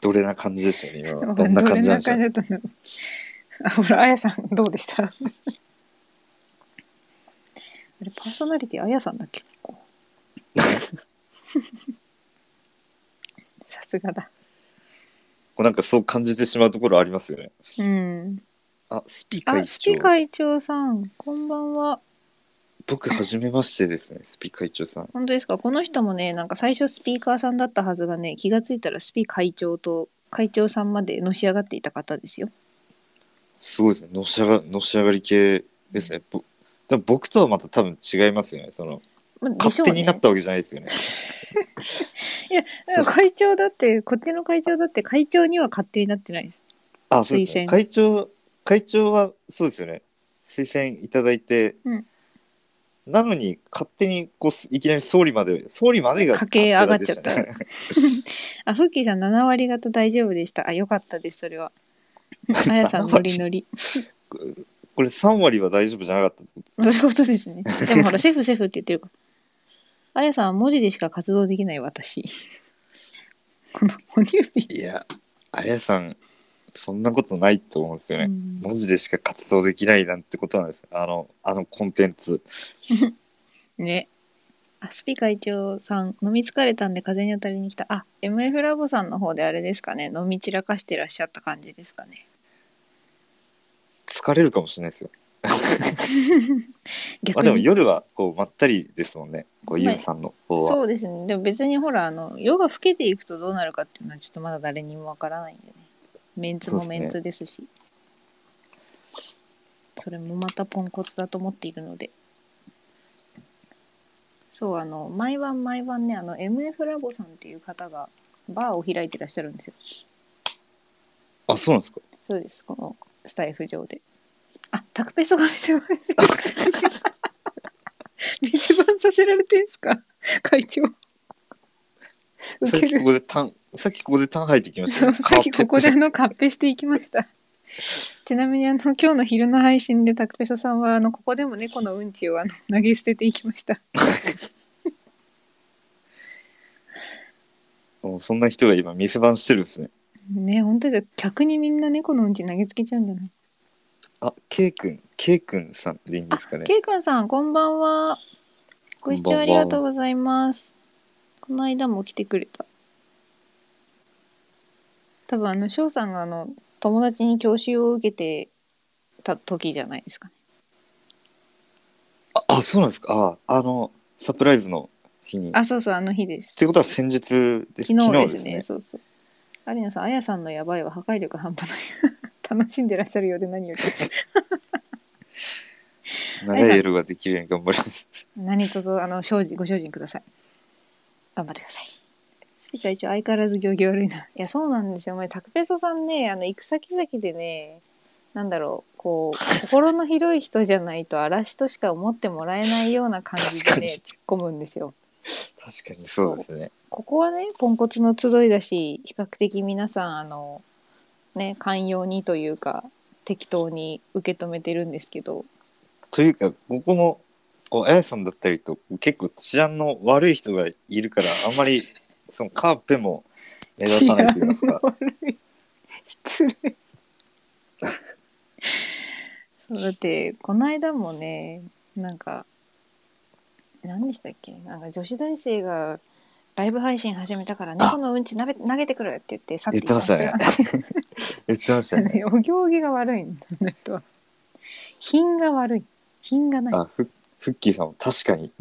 どれな感じでしたね。今。はどんな感じなんでしょう。どれな感じだったんだろう。あほらあやさんどうでした？あれパーソナリティあやさんだっけ？ここさすがだこうなんかそう感じてしまうところありますよね。うんあ、スピ会あスピ長。会長さんこんばんは僕、はじめましてですね。スピ会長さん。本当ですか？この人もねなんか最初スピーカーさんだったはずがね気がついたらスピ会長と会長さんまでのし上がっていた方ですよすごいですね。のし上がのし上がり系ですね。ぼでも僕とはまた多分違いますよね。そのまあ勝手になったわけじゃないですよね。だから会長だってこっちの会長だって会長には勝手になってないです。あ、そうですね。推薦。会長、会長はそうですよね。推薦いただいて、うん。なのに勝手にこうすいきなり総理まで、総理までが駆け上がっちゃった。[laughs] あフッキーさん7割方大丈夫でした。あよかったですそれは。[laughs] あやさんノリノリ。[laughs] これ3割は大丈夫じゃなかったってことですそういうことですね。でもほらセーフセーフって言ってるからあやさんは文字でしか活動できない私この哺乳瓶いや、あやさん、そんなことないと思うんですよね。うん文字でしか活動できないなんてことなんです。あの、あのコンテンツ。[laughs] ねあスピ会長さん飲み疲れたんで風に当たりに来たあ MF ラボさんの方であれですかね飲み散らかしてらっしゃった感じですかね疲れるかもしれないですよ。ま [laughs] 逆に、あでも夜はこうまったりですもんね。こうまあゆうさんの方は。そうですね。でも別にほらあの夜が更けていくとどうなるかっていうのはちょっとまだ誰にもわからないんでね。メンツもメンツですし。それもまたポンコツだと思っているので。そうあの毎晩毎晩ねあの MF ラボさんっていう方がバーを開いてらっしゃるんですよ。あ、そうなんですか。そうです。このスタイフ上であタクペソが見せます水 [laughs] 番させられてんすか？会長。さっきここでタン、さっきここでタン入ってきましたそうね。さっきここであのカッペしていきました。ちなみにあの今日の昼の配信でタクペソさんはあのここでも猫のうんちをあの投げ捨てていきました。[laughs] もうそんな人が今店番してるんですね。ね本当ですよ。客にみんな猫のうんち投げつけちゃうんじゃない？あ、ケイくん、ケイくんさんでいいんですかね？ケイくんさんこんばんは。ご視聴ありがとうございます。この間も来てくれた。多分あの翔さんがあの友達に教習を受けてた時じゃないですかね。あ、あそうなんですか？あ、あの、サプライズの日に。っあそうそうあの日です。てことは先日です。昨日ですね。そうそう。有野さん、あやさんのやばいは破壊力半端ない。楽しんでらっしゃるようで何より。[laughs] 長い夜ができるように頑張ります。何卒あの精進ご精進ください。頑張ってください。スピーカー一応相変わらず行儀悪いな。いやそうなんですよ。お前タクペソさんねあの行く先々でねなんだろうこう心の広い人じゃないと嵐としか思ってもらえないような感じでね突っ込むんですよ。確かにそうですね。ここはねポンコツの集いだし比較的皆さんあのね寛容にというか適当に受け止めてるんですけど。というか、ここも、こうあやさんだったりと、結構治安の悪い人がいるから、あんまり、[laughs] そのカーペも目立たないと言いますか。失礼。そうだってこの間もねなんか何でしたっけ？なんか女子大生がライブ配信始めたからあ。猫のうんちなべ投げてくるって言って去ってい言ってましたね。[laughs] 言ってましたね。[laughs] お行儀が悪いんだねと。は品が悪い。品がない。あ、フフッキーさんも確かに。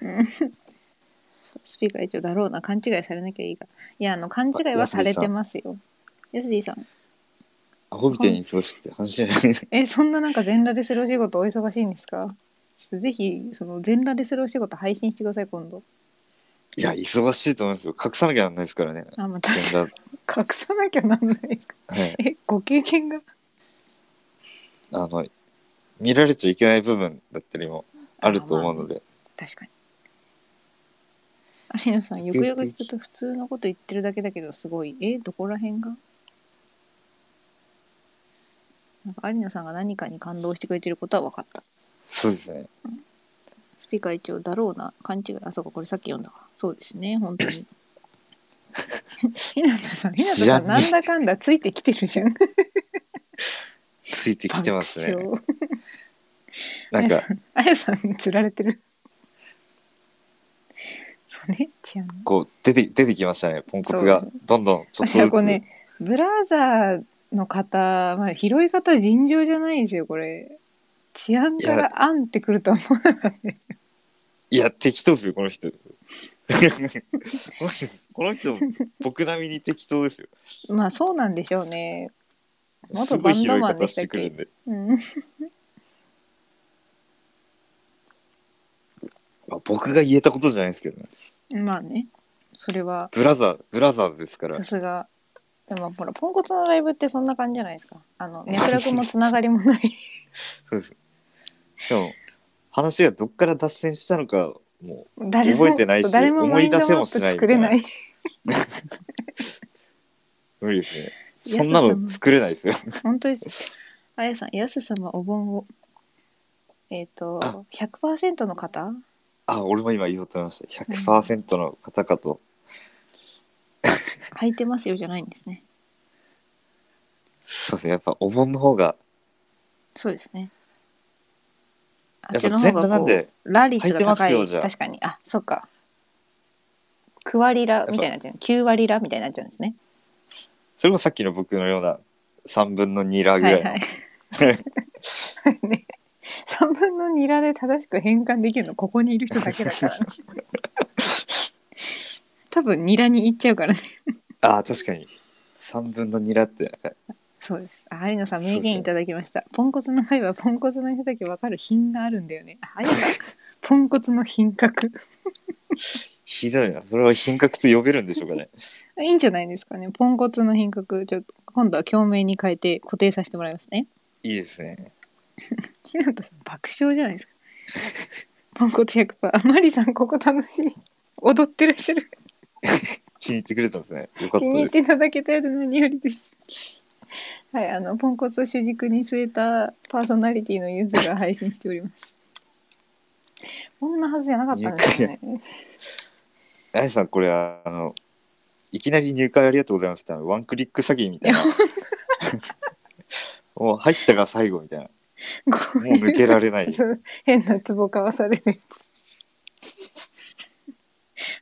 うん。スピーカー一応だろうな。勘違いされなきゃいいが。いやあの勘違いはされてますよ。ヤスディさん。アホみたいに忙しくて話しない。[laughs] えそんななんか全裸でするお仕事お忙しいんですか？ぜひその全裸でするお仕事配信してください今度いや、忙しいと思いますよ。隠さなきゃなんないですからね。あまあ確全か裸に隠さなきゃなんない。ですかはい。えご経験が？あの、見られちゃいけない部分だったりもあると思うので。確かに。有野さんよくよく聞くと普通のこと言ってるだけだけどすごい。えどこら辺が？なんか有野さんが何かに感動してくれてることは分かった。そうですね。スピーカー一応だろうな。勘違い。あそうかこれさっき読んだわそうですね本当に [laughs] ひなたさんひなたさん知らんねなんだかんだついてきてるじゃんついてきてますね。爆笑なんか、あやさんに釣られてるそうね治安こう、出て、出てきましたね。ポンコツがそう。どんどん、ちょっとずつ。私はこれねブラザーの方、まあ、拾い方尋常じゃないですよこれ治安からあんってくるとは思わなかったねいや、適当ですよ、この人。この人、この人僕並みに適当ですよ。まあそうなんでしょうね元バンドマンでしっけ？したてくるんで。うんまあ、僕が言えたことじゃないですけどね。まあねそれはブラザー、ブラザーズですからさ。すがでもほらポンコツのライブってそんな感じじゃないですかあの脈絡もつながりもない [laughs] そうです。しかも、話がどっから脱線したのか、も誰も覚えてないし誰も思い出せもしない作れないう [laughs] 無理ですね。そんなの作れないですよ。本当ですあやさんやす様お盆をえっ、とあ100%の方？あ、俺も今言おうと思いました。100%の方かと。履いてますよじゃないんですねそうですね。やっぱお盆の方が、そうですねあやっちの方がこうラ率が高い。確かに。あそっか。9割ラみたいになっちゃう。9割ラみたいになっちゃうんですね。それもさっきの僕のような3分の2ラぐらいの。はいはい。ね、3分の2ラで正しく変換できるの。ここにいる人だけだから。ね [laughs] 多分ニラに行っちゃうからね。ああ、確かに。3分の2ラって、そうです。あ有野さん名言いただきました、ポンコツの会はポンコツの人だけ分かる品があるんだよね。あ有野さんポンコツの品格。ひどいな。それは品格と呼べるんでしょうかね。[laughs] いいんじゃないですかね。ポンコツの品格。ちょっと今度は共鳴に変えて固定させてもらいますね。いいですね。[laughs] ひなたさん爆笑じゃないですか。ポンコツ100%あマリさんここ楽しい。踊ってらっしゃる。[laughs] 気に入ってくれたんですね。よかった気に入っです。ていただけたようで何よりです [laughs] はい、あの、ポンコツを主軸に据えたパーソナリティのユズが配信しております。こんなはずじゃなかったんですよね。あやさんこれあのいきなり入会ありがとうございますってワンクリック詐欺みたいな [laughs] もう入ったが最後みたいなもう抜けられない変なツボ買わされる。[laughs]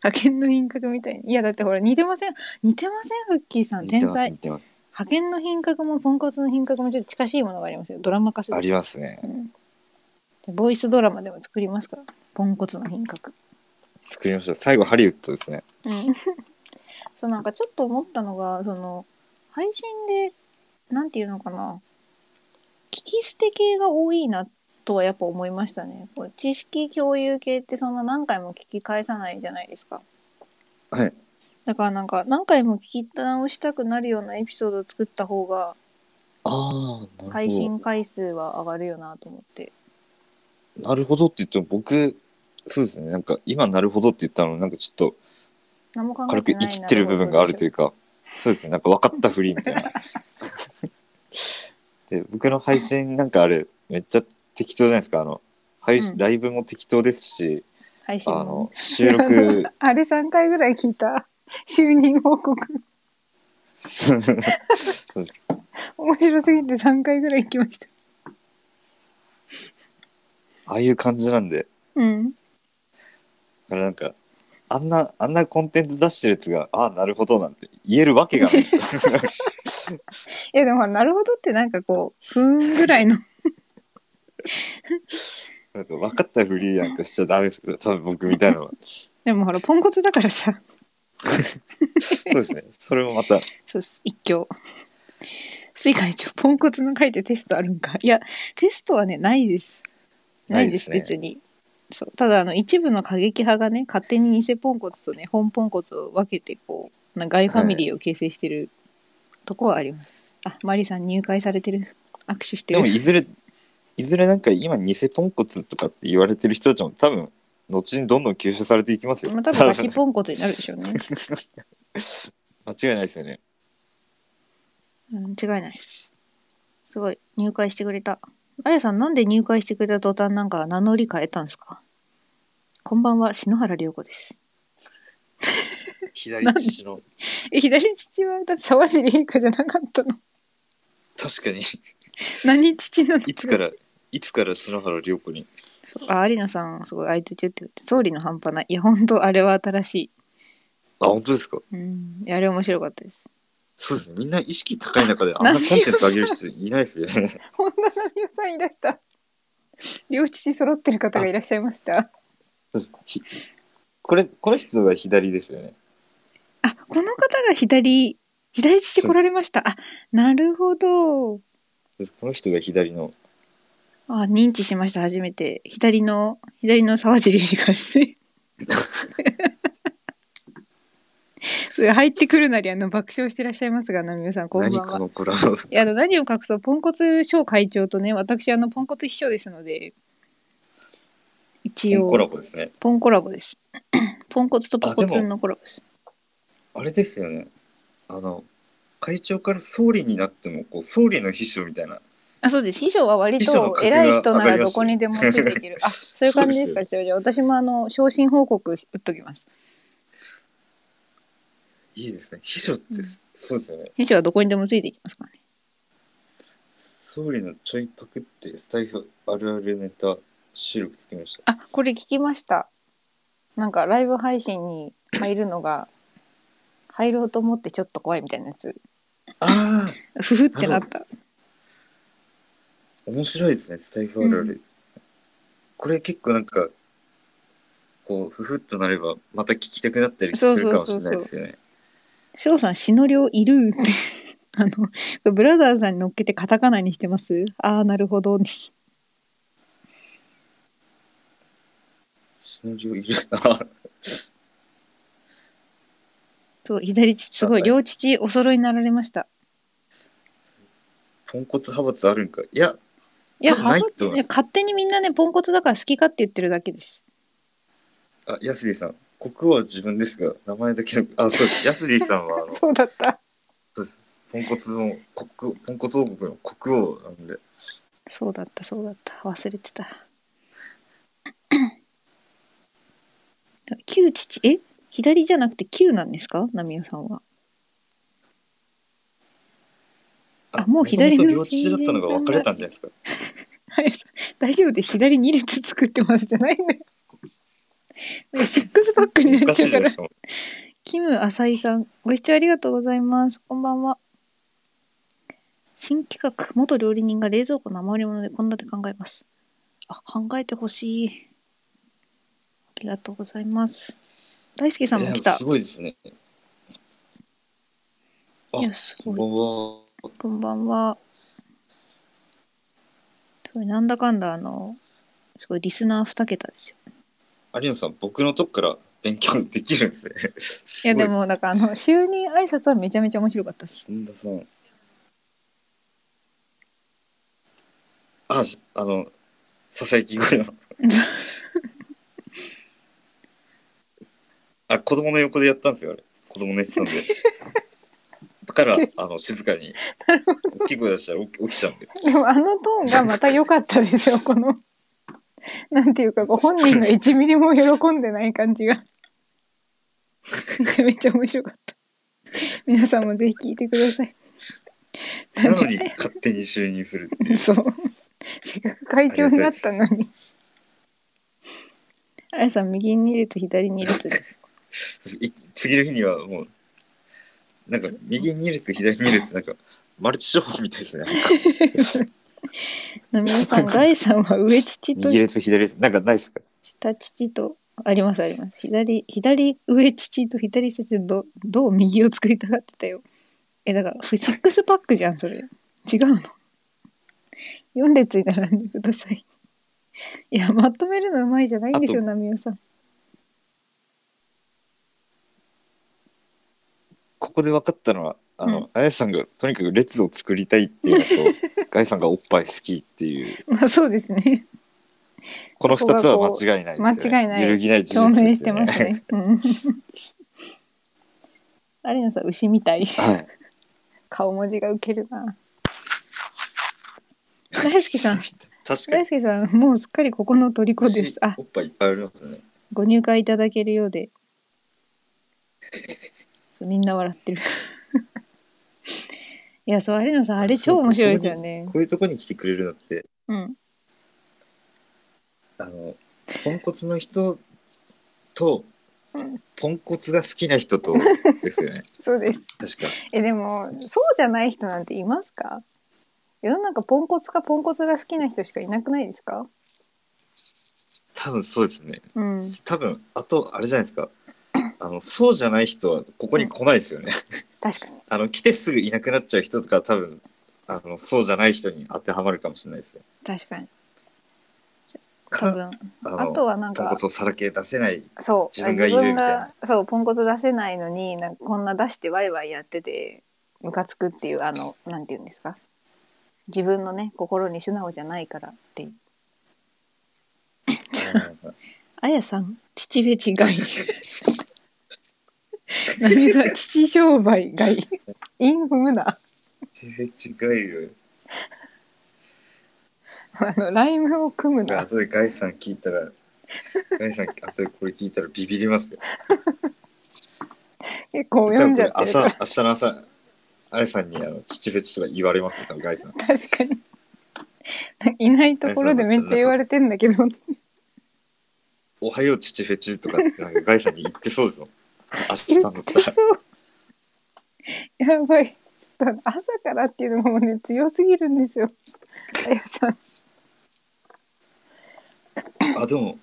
派遣の品格みたいに。いや、だってほら、似てません。似てません、フッキーさん。天才似。てます派遣の品格もポンコツの品格もちょっと近しいものがありますよ。ドラマ化する。ありますねうんじゃあボイスドラマでも作りますか？ら。ポンコツの品格。作りました最後ハリウッドですねうん。[laughs] そう、なんかちょっと思ったのが、その、配信で、なんていうのかな。聞き捨て系が多いなとはやっぱ思いましたね。知識共有系ってそんな何回も聞き返さないじゃないですか。はいだからなんか何回も聞き直したくなるようなエピソードを作った方がああなるほど。配信回数は上がるよなと思って。なるほどって言っても僕そうですね。なんか今なるほどって言ったのなんかちょっと何も考え軽てないく生きてる部分があるというかそうですね。なんか分かったふりみたいな。[laughs] で僕の配信なんかあれめっちゃ適当じゃないですか。あの配信、うん。ライブも適当ですし配信もあの収録 [laughs] あれ3回ぐらい聞いた。就任報告。[laughs] 面白すぎて3回ぐらい行きました。ああいう感じなんでうん。だからなんかあんなあんなコンテンツ出してるやつがああなるほどなんて言えるわけがない [laughs] いやでもほらなるほどってなんかこう、ふーんぐらいの。なんか分かったふりなんかしちゃダメですよ多分僕みたいなのはでもほら、ポンコツだからさ。[laughs] そうですね。それもまた。そうっす、一挙。スピーカー一応、ポンコツの書いてテストあるんか。いや、テストはね、ないです。ないです、です別に。そう。ただあの一部の過激派がね勝手に偽ポンコツとね本ポンコツを分けてこうな外ファミリーを形成してるとこはあります、あマリさん入会されてる。握手してる。でもいずれいずれなんか今偽ポンコツとかって言われてる人たちも多分後にどんどん吸収されていきますよ。まあ多分ガチポンコツになるでしょうね、[laughs] 間違いないですよね。うん、違いないです。すごい入会してくれた。あやさんなんで入会してくれた途端なんか名乗り変えたんですか？こんばんは篠原涼子です。左父の。[laughs] え左父はだって沢尻エリカじゃなかったの？確かに。何父なのいつからいつから篠原涼子に？そうあ有野さんすごい相づち打ってて。総理の半端ない。いや本当あれは新しい。あ本当ですか？うん。いやあれ面白かったです。そうですね。みんな意識高い中であんなコンテンツ上げる人いないですよね。[laughs] 本田奈美さんいらした。両父揃ってる方がいらっしゃいました。ひこれこの人が左ですよね。あこの方が左左父来られました。あなるほど。この人が左のあ認知しました初めて。左の左の沢尻エリカですねそれ入ってくるなりあの爆笑してらっしゃいますが奈美さんこんばん何はこのコラボ。いやあの何を隠そうポンコツ賞会長とね私あのポンコツ秘書ですので一応コラボですね。ポンコラボです。[coughs] ポンコツとポコツンのコラボです。あれですよね。あの会長から総理になってもこう総理の秘書みたいなあそうです。秘書は割と偉い人ならどこにでもついていける。[laughs] あそういう感じですかじゃあ私もあの昇進報告打っときます。いいですね。秘書って、うん。そうですよね。秘書はどこにでもついていきますからね。総理のちょいパクってスタイフあるあるネタ収録つけました。あこれ聞きました。なんかライブ配信に入るのが [laughs] 入ろうと思ってちょっと怖いみたいなやつ。ああ [laughs] ふふってなった面白いですねスタイフある。ある、これ結構なんかこうふふっとなればまた聞きたくなったりするかもしれないですよね。翔さん、シノリョいるって。[laughs] あの、ブラザーズさんに乗っけてカタカナにしてます？ああ、なるほど。シノリオいる。な [laughs] そう、左父、すごい、あ両父お揃いになられました。ポンコツ派閥あるんか。いやいや、多分ないはと思います勝手にみんなね、ポンコツだから好き勝手言ってるだけです。あヤスディさん。国王は自分ですが名前だけのあそうですヤスディさんはあの [laughs] そうだった。ポンコツの国ポンコツ王国の国王なんで。そうだったそうだった。忘れてた。[clears throat] 旧父え？左じゃなくて旧なんですか？ナミオさんはあもう左の両父だったのが分かれたんじゃないですか？[laughs] はい大丈夫で左2列作ってますじゃないんだよ [laughs] シックスパックになっちゃうからキムアサイさん、ご視聴ありがとうございます。こんばんは。新企画、元料理人が冷蔵庫の余り物で献立考えます。あ、考えてほしい。ありがとうございます。大輔さんも来たす。ごいですねあいや、すごい。こんばんは。すごい、なんだかんだ、あの、すごい、リスナー2桁ですよ。有野さん僕のとこから勉強できるんですねいや、でも、なんか、あの、就任挨拶はめちゃめちゃ面白かったです。本田さんあしあのささやき声の [laughs] あ子供の横でやったんですよあれ子供寝てたんでだからあの静かに [laughs] 大きい声出したら起き起きちゃうんででもあのトーンがまた良かったですよ、この。なんていうか、ご本人が1ミリも喜んでない感じが。めちゃめちゃ面白かった。皆さんもぜひ聞いてください。なのに勝手に就任するっていう [laughs] そう。せっかく会長になったのに。[laughs] あやさん、右に列、左に列です。い次の日にはもうなんか右2列左2列なんかマルチ商法みたいですねなみおさん、第3は上父と右列左列なんかないですか？下父と、ありますあります。左、左上父と左下父とど、どう右を作りたがってたよ。え、だから、シックスパックじゃん、それ。違うの。4列に並んでください。いや、まとめるのうまいじゃないんですよ、なみおさん。ここで分かったのはあの、うんあやさんがとにかく列を作りたいっていうのと [laughs] ガイさんがおっぱい好きっていうまあ、そうですね。この2つは間違いないですよ、ね、間違いない揺るぎない事証明してますね。うん。有野さん、牛みたい。はい顔文字がウケるな。大輔さん、大に輔さん、もうすっかりここの虜です。あ、おっぱいいっぱいありますねご入会いただけるようで。そうみんな笑ってる。[laughs] いや、そう、有野さん、あれ超面白いですよねこ。ういうとこに来てくれるのってうん。あのポンコツの人とうんポンコツが好きな人とですよね [laughs] そうです。確かえ、でも、そうじゃない人なんていますか？世の中ポンコツかポンコツが好きな人しかいなくないですか？多分そうですねうん。多分あとあれじゃないですかあのそうじゃない人はここに来ないですよね、確かに。[laughs] あの来てすぐいなくなっちゃう人とかは多分あのそうじゃない人に当てはまるかもしれないですね確かに。多か分。あとはなんかポンコ、ツをさらけ出せないそう。自分がいるみたいなそう、ポンコツ出せないのに、なんかこんな出してワイワイやってて、ムカつくっていう、あの、なんて言うんですか自分のね、心に素直じゃないからっていう。[laughs] あやさん、父べ違い。父商売がいい。インフムな。違うよあの、ライムを組むな。後でガイさん聞いたらガイさん後でこれ聞いたらビビりますよ結構読んじゃってるから。朝明日の朝あやさんにあの父フェチとか言われますよ多分ガイさん確かに。いないところでめっちゃ言われてんだけど。おはよう父フェチとかってなんかガイさんに言ってそうですよ明日言ったら。[laughs] やばい。ちょっと朝からっていうのもね、強すぎるんですよ。あやさん。あでも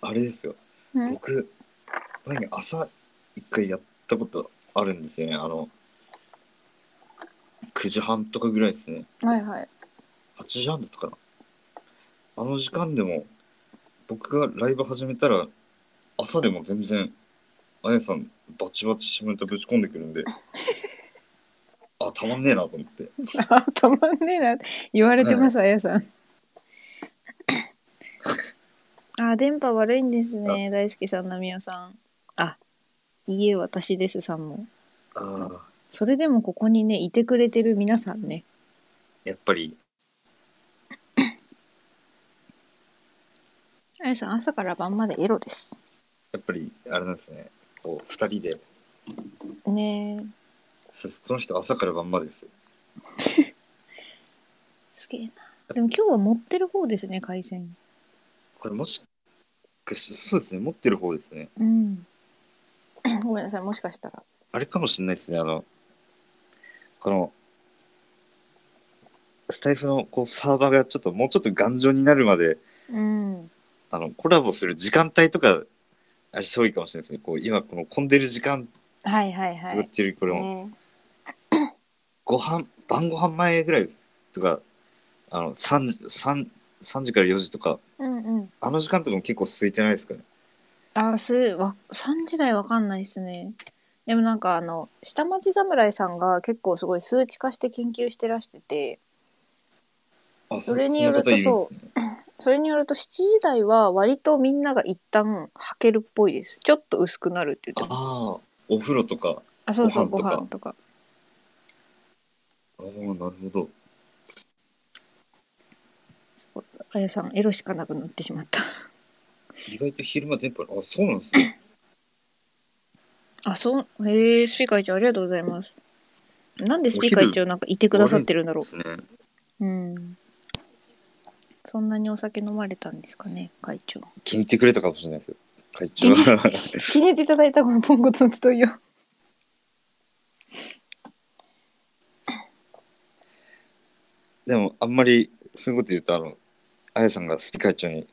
あれですようん僕前に朝一回やったことあるんですよねあの9時半とかぐらいですねはいはい。8時半だったかなあの時間でも僕がライブ始めたら朝でも全然あやさんバチバチ下ネタぶち込んでくるんで [laughs] あたまんねえなと思ってあたまんねえなって言われてます、あやさん。[laughs] あ、電波悪いんですね。大輔さん、なみおさん。あ、いいえ、私ですさんも。ああそれでもここにねいてくれてる皆さんねやっぱりあやさん朝から晩までエロですやっぱりあれなんですねこう2人で。ね。えそうですこの人朝から晩までですよ。[laughs] すげえな。でも今日は持ってる方ですね回線これもしかしそうですね持ってる方ですね。うん。[coughs] ごめんなさいもしかしたら。あれかもしれないですねあのこのスタイフのこうサーバーがちょっともうちょっと頑丈になるまでうん。あのコラボする時間帯とかあれすごいかもしれないですね。こう今この混んでる時間はいはいはい。とかっていうよりこれも。ね。ご飯晩ご飯前ぐらいとかあの 3, 時 3, 3時から4時とか。うんうん。あの時間とかも結構空いてないですかね。あすわ3時台わかんないですね。でもなんかあの下町侍さんが結構すごい数値化して研究してらしてて。あそれによるとそうんですねそれによると7時台は割とみんなが一旦履けるっぽいです。ちょっと薄くなるって言ってます。ああお風呂とかあそうそうごご飯とか。ああなるほど。そうあやさんエロしかなくなってしまった。意外と昼間電波あそうなんですね。あそうへえスピーカー一応ありがとうございます。なんでスピーカー一応なんかいてくださってるんだろですね。ううんそんなにお酒飲まれたんですかね会長。気に入ってくれたかもしれないですよ。会長。は気に入っていただいたこのポンコツの集いを。でもあんまりそういうこと言うとあのあやさんがスピ会長に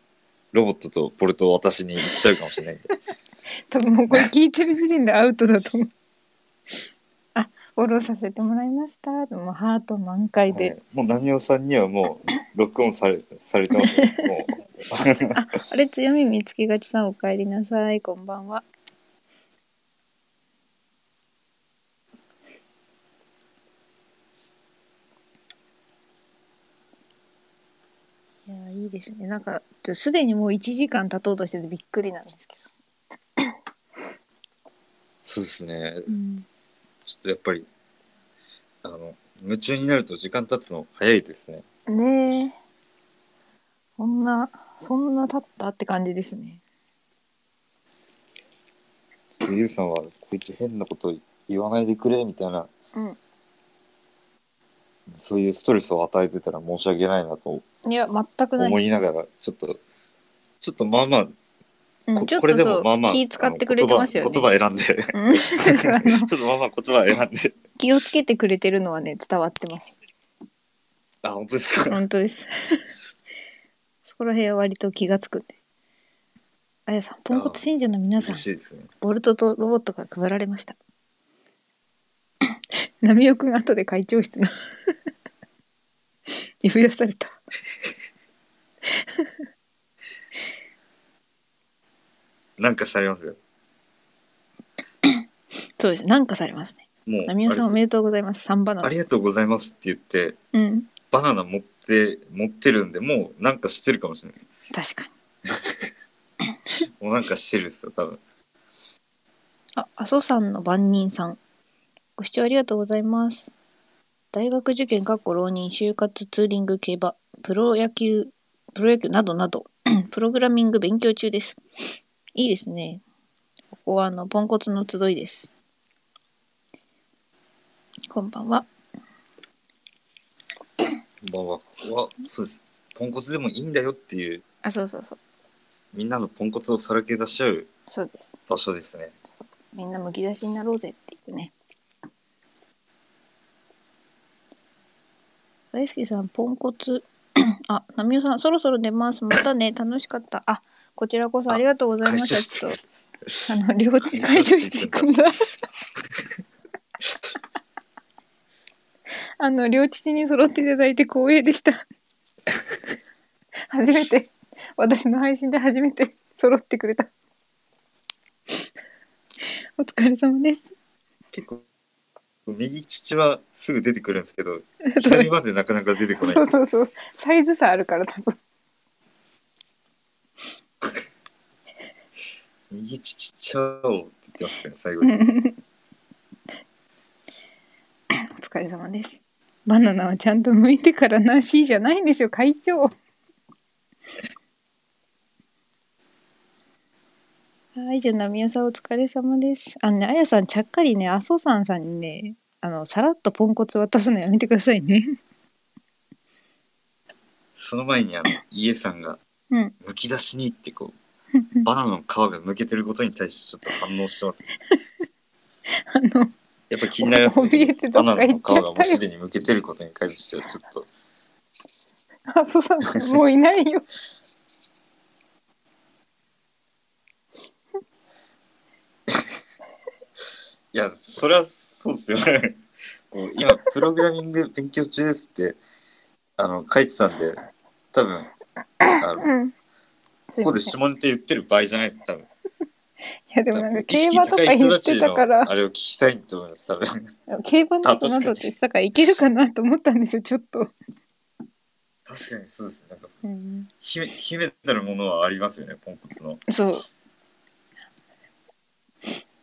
ロボットとポルトを渡しに行っちゃうかもしれないんで。[laughs] 多分もうこれ聞いてる時点でアウトだと思う。あフォローさせてもらいました。もうハート満開で、はい。もうナミオさんにはもうロックオンされされてます。よもう。ああれ強み見つけがちさんお帰りなさい。こんばんは。いやいいですね。なんかすでにもう1時間経とうとしててびっくりなんですけそうですね。ど、うん、ちょっとやっぱりあの夢中になると時間経つの早いですね。ねえ。そんなそんな経ったって感じですね。ちょっとゆうさんはこいつ変なこと言わないでくれみたいな。うん。そういうストレスを与えてたら申し訳ないなと。いや全くない思いながらちょっとちょっとまあまあうちょっとそう、もまあまあ気使ってくれてますよね。言葉選んで。[laughs] ちょっとまあまあ言葉選んで。気をつけてくれてるのはね伝わってます。あ本当ですか？本当です。[laughs] そこら辺は割と気がつくんで。あやさんポンコツ信者の皆さんね。ボルトとロボットが配られました。ナミオくん後で会長室の呼び出された [laughs] なんかされます？よ [coughs] そうです。なんかされますね。もうナさんおめでとうございます。3バナナ。ありがとうございますって言ってうん。バナナ持って持ってるんでもうなんかしてるかもしれない。確かに。[laughs] もうなんかしてるんですよ多分。あ、阿蘇山の番人さん。ご視聴ありがとうございます。大学受験、かっこ浪人、就活、ツーリング、競馬、プロ野球、プロ野球などなど、[coughs] プログラミング勉強中です。いいですね。ここはあの、ポンコツの集いです。こんばんは。まあまあここはそうですポンコツでもいいんだよっていうあ、そうそうそう。みんなのポンコツをさらけ出しちゃうそうです。場所ですねみんなむき出しになろうぜって言ってね。大好きさん、ポンコツ。[clears throat] あ、ナミオさん、そろそろ出ます。またね、楽しかった。あ、こちらこそありがとうございました。ちょっと、あの、両地会場室行くんだ。[laughs] あの、両父に揃っていただいて光栄でした。初めて、私の配信で初めて揃ってくれた。お疲れ様です。結構右乳はすぐ出てくるんですけど [laughs] 左までなかなか出てこないそうそうそう。サイズ差あるから多分。右乳ちゃおうって言ってますね最後に [laughs] 疲れ様です。バナナはちゃんと剥いてからなしじゃないんですよ、会長。[laughs] はい、じゃあ、ナミヤさんお疲れ様です。あのね、あやさん、ちゃっかりね、阿蘇山さんにね、あの、さらっとポンコツ渡すのやめてくださいね。[laughs] その前にあの家さんがうん。むき出しにってこう [laughs] バナナの皮がむけてることに対してちょっと反応してますね [laughs] あの、やっぱ気になりますね怯えてどバっかナナの皮が。もうすでにむけてることに関してはちょっと阿蘇山さん、もういないよ。[laughs] いやそれはそうですよねこう今プログラミング勉強中ですってあの書いてたんで多分あのうん。ここで下ネタ言ってる場合じゃない多分 [laughs] いや、でもなんか、競馬とか言ってたからあ、れを聞きたいと思います多分競馬などって言ってたからいけるかなと思ったんですよ、ちょっと。確かにそうですねなんかうん、秘め秘めてるものはありますよねポンコツのそう。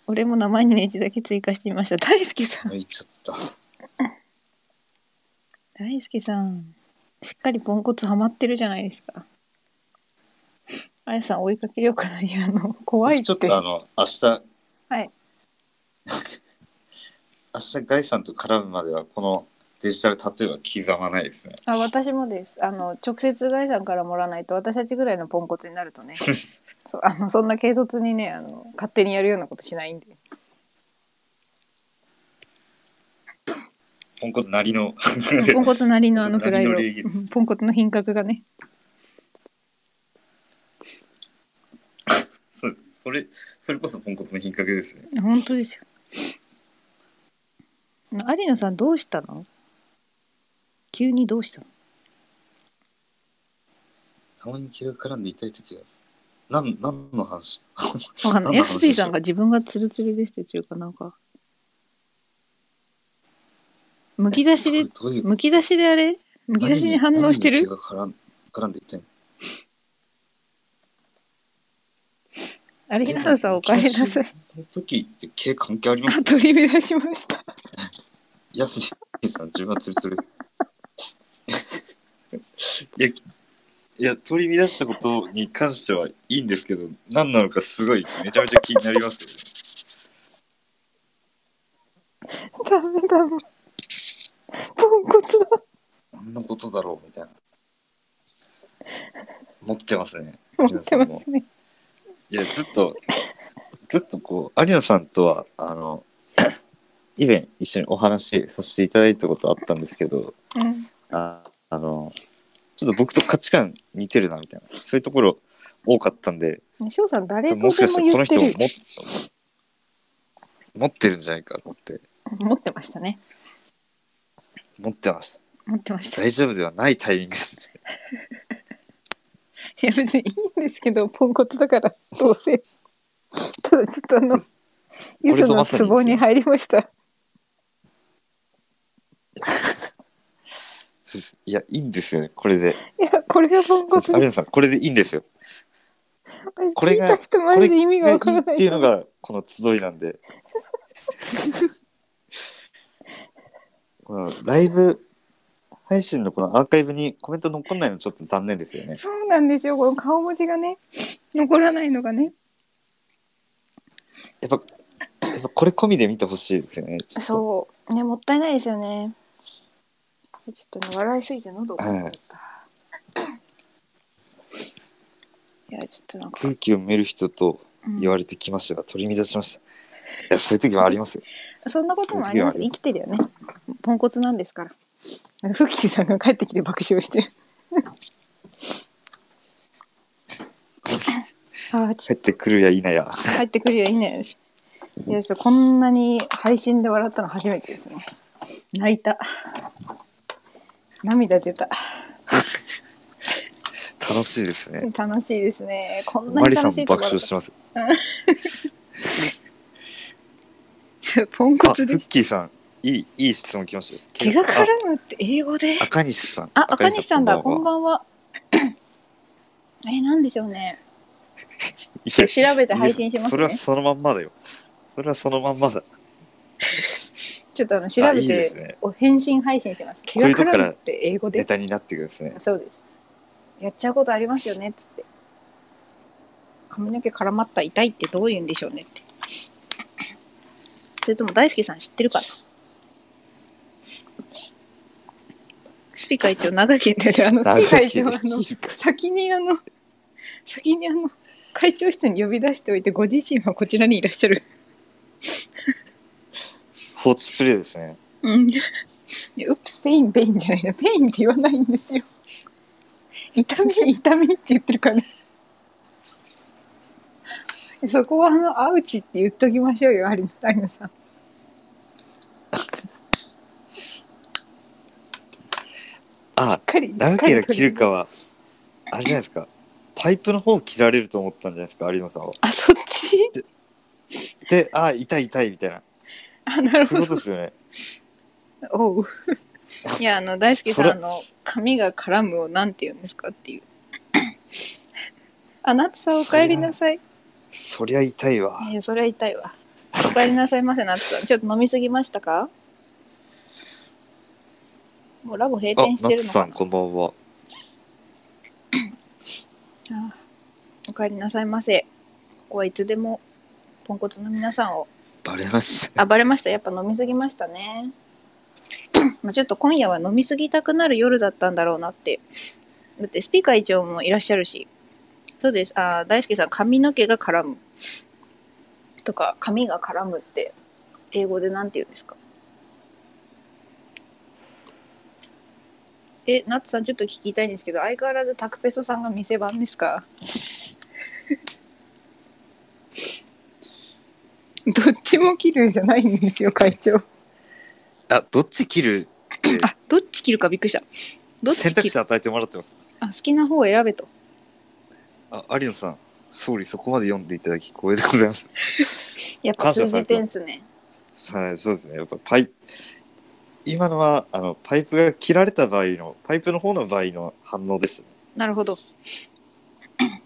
俺も名前にネジだけ追加してみました。大輔さん。大輔さん。しっかりポンコツハマってるじゃないですか。あやさん追いかけようかな。いや、あの、[laughs] 怖いって。ちょっとあの明日はい。[laughs] 明日ガイさんと絡むまではこのデジタルタトゥーは刻まないですねあ、私もです。あの、直接ガイさんからもらわないと、私たちぐらいのポンコツになるとね。[laughs] そう、あの、そんな軽率にね、あの、勝手にやるようなことしないんで。ポンコツなりのポンコツなりのあのプライドポンコツの品格がねそれそれこそポンコツの品格ですね。本当ですよ。有野さんどうしたの？急にどうしたの？たまに気が絡んで痛い時がなん何の話？[laughs] わかんない。何の話？ヤスティさんが自分がツルツルですって言ってるかなんか。むき出しでむき出しであれ？むき出しに反応してる？気が絡ん絡んで痛いのあれひなさんお帰りなさい。時って毛関係ありますあ取り乱しました。やすしさん自分はツルツルですいやいや取り乱したことに関してはいいんですけど何なのかすごいめちゃめちゃ気になりますダメダメ。ポンコツだ。よね何のことだろうみたいな。持ってますね。持ってますねいやずっとずっとこう有野さんとはあの以前一緒にお話しさせていただいたことあったんですけどうん。ああのちょっと僕と価値観似てるなみたいな。そういうところ多かったんで。翔さん誰とでももしかしてこ言ってる。の人も持っ持ってるんじゃないかと思って。持ってましたね。持ってました。持ってました。大丈夫ではないタイミングですねいや別にいいんですけどポンコツだからどうせ。[laughs] ただちょっとあのゆずのツボに入りました。いやいいんですよねこれで。いやこれがポンコツ有です。野さんこれでいいんですよ。これが聞いた人マジで意味がわからない。っていうのがこの集いなんで。[laughs] ライブ配信のこのアーカイブにコメント残んないのちょっと残念ですよね。そうなんですよ。この顔文字がね残らないのがね。やっぱやっぱこれ込みで見てほしいですよね。そう。ねもったいないですよね。ちょっとね笑いすぎて喉が。はい。いやちょっとなんか、空気を埋める人とうん言われてきましたが、取り乱しました。いやそういう時もありますよ。そんなこともあります。生きてるよね。ポンコツなんですからフッキーさんが帰ってきて爆笑して。る [laughs] あ帰ってくるや否や。と帰ってくるよいいねいやちょっとこんなに配信で笑ったの初めてですね。泣いた。涙出た。楽しいですね。楽しいですね。こんなマリさんもに楽しいと爆笑してますちょポンコツでした。ッキーさんいいいい質問来ましたよ。毛が絡むって英語で？あ赤西さん。あ赤西さんだ。こんは。ばんは。えなんでしょうね。[laughs] 調べて配信しますね。それはそのまんまだよ。それはそのまんまだ。ちょっとあの調べてね。お返信配信します。毛が絡むって英語で？ネタになってくるんですね。そうです。やっちゃうことありますよねっつって。髪の毛絡まった痛いってどういうんでしょうねって。それとも大輔さん知ってるかな？スピカ一応長きってあのスピカ一応あの先にあの先にあの会長室に呼び出しておいてご自身はこちらにいらっしゃる。放置プレイですね。うん。 oops pain pain じゃないの pain って言わないんですよ。痛み痛みって言ってるから。ねそこはあの ouch って言っときましょうよ有野さんあしっかり長ければ切るかははあれじゃないですか。パイプの方を切られると思ったんじゃないですか有野さんは。あそっち？であ痛い痛いみたいな。あなるほど。いうですよね。おう。いやあの大輔さんの髪が絡むをなんて言うんですかっていう。あなつさんお帰りなさい。そりゃ痛いわ。いやそれは痛いわ。お帰りなさいませなつさん。ちょっと飲みすぎましたか？もうラボ閉あ店してナツさるのかな？んこんばんは。あお帰りなさいませ。ここはいつでもポンコツの皆さんを。バレました。あバレました。やっぱ飲みすぎましたね。まあちょっと今夜は飲みすぎたくなる夜だったんだろうなって。だってスピーカー一応もいらっしゃるし。そうです。あ大輔さん髪の毛が絡む。とか髪が絡むって英語でなんて言うんですか？えナッツさんちょっと聞きたいんですけど相変わらずタクペソさんが店番ですか？[laughs] どっちも切るじゃないんですよ会長。あどっち切るってあどっち切るかびっくりした。どっち選択切る肢与えてもらってます。あ好きな方を選べと。あ有野さん総理そこまで読んでいただき光栄でございます。[laughs] やっぱ感謝されて通じてんすね。はいそうですね。やっぱパイ今のはあのパイプが切られた場合のパイプの方の場合の反応でしたね。なるほど。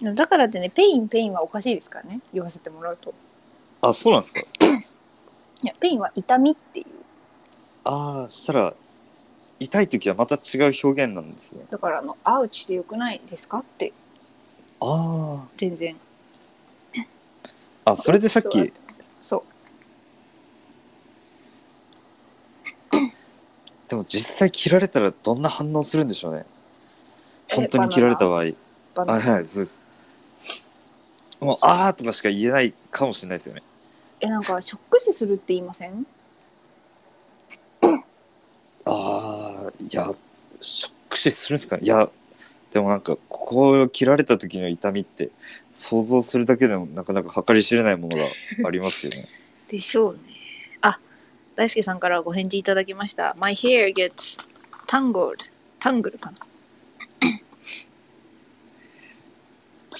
[clears throat] だからってね pain pain はおかしいですからね。言わせてもらうと。あそうなんですか？いや pain は痛みっていう。ああしたら痛い時はまた違う表現なんですね。だからあの ouch でよくないですかって。あ全然。ああそれでさっきそうでも実際切られたらどんな反応するんでしょうね。え本当に切られた場合。バナはいはいそうです。もうあーとかしか言えないかもしれないですよね。えなんかショック死するって言いません？ああいやショック死するんですかね。いやでもなんかここを切られた時の痛みって想像するだけでもなかなか計り知れないものがありますよね。[laughs] でしょうね。あ大輔さんからご返事いただきました。My hair gets tangled. タングルかな。[coughs]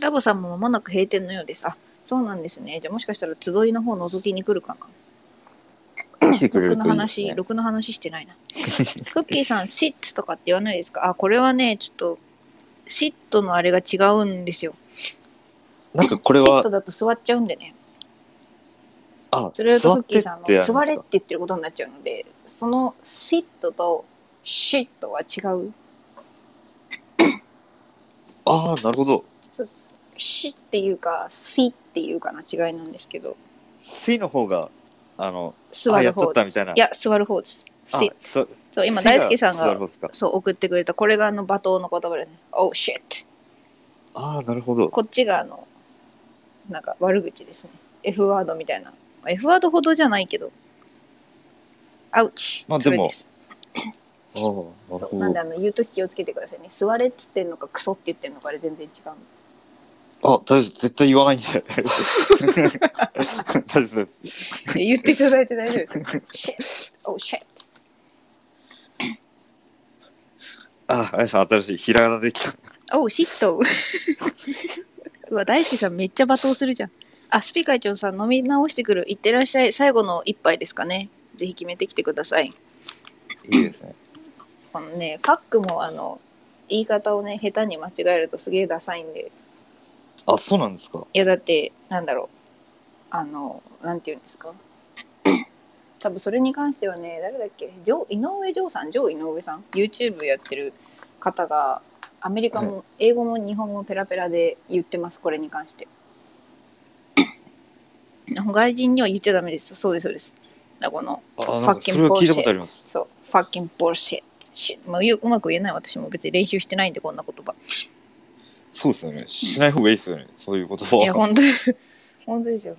ラボさんも間もなく閉店のようです。あそうなんですね。じゃあもしかしたら集いの方覗きに来るかな。来てくれるろくな話、ろくな話してないな。[laughs] クッキーさん、シットとかって言わないですか？あ、これはね、ちょっと、シットのあれが違うんですよ。なんかこれはシットだと座っちゃうんでね。あそれだと座ってっクッキーさんの座れって言ってることになっちゃうので、そのシットとシットは違う。ああなるほどそうです。シっていうか、シっていうかな違いなんですけど、水の方があの座る方です。いや、座る方です。あシそそう、今、大輔さんがそう送ってくれた、これがあの罵倒の言葉でね、Oh shit! ああなるほどこっちがあのなんか悪口ですね F ワードみたいな F ワードほどじゃないけど。アウチ、まあでも。そうなんでどあの言う時気をつけてくださいね。座れっつってんのかクソって言ってんのかあれ全然違うあ大丈夫。絶対言わないんで大丈夫です。言っていただいて大丈夫。です Shit! Oh shit! ああやさん新しいひらがなできた。Oh shit! うわ大輔さんめっちゃ罵倒するじゃんあスピ会長さん飲み直してくるいってらっしゃい最後の一杯ですかね。ぜひ決めてきてください。いいですね。このねパックもあの言い方をね下手に間違えるとすげえダサいんで。あそうなんですか。いやだってなんだろう。あのなんて言うんですか。[coughs] 多分それに関してはね誰だっけ？ジョー井上ジョーさん？ジョー井上さん？YouTube やってる方がアメリカも英語も日本語もペラペラで言ってますこれに関して外人には言っちゃダメですそうですそうですだこのあフなんかそれは聞いたことありますそう、ファッキンボルシット。まあ、ううまく言えない私も別に練習してないんで、こんな言葉。そうですよねしない方がいいですよね、そういう言葉いや、は本当に本当ですよ。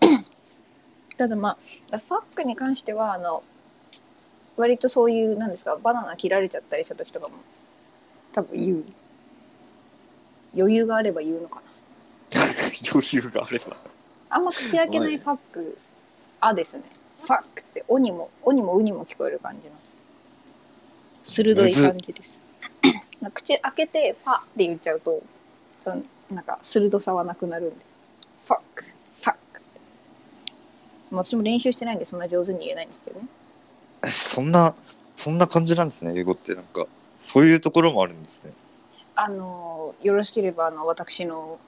[coughs] ただまあ、ファックに関しては、あの、割とそういう、なんですか、バナナ切られちゃったりした時とかも、多分言う。余裕があれば言うのかな。[laughs] 余裕があればあんま口開けないファック、あですね。ファックって、おにも、おにもうにも聞こえる感じの。鋭い感じです。[clears throat] 口開けて、ファって言っちゃうと、そのなんか鋭さはなくなるんで。ファック、ファックって。まあ私も練習してないんで、そんな上手に言えないんですけどね。えそんなそんな感じなんですね英語ってなんかそういうところもあるんですねあのーよろしければ、あの、私の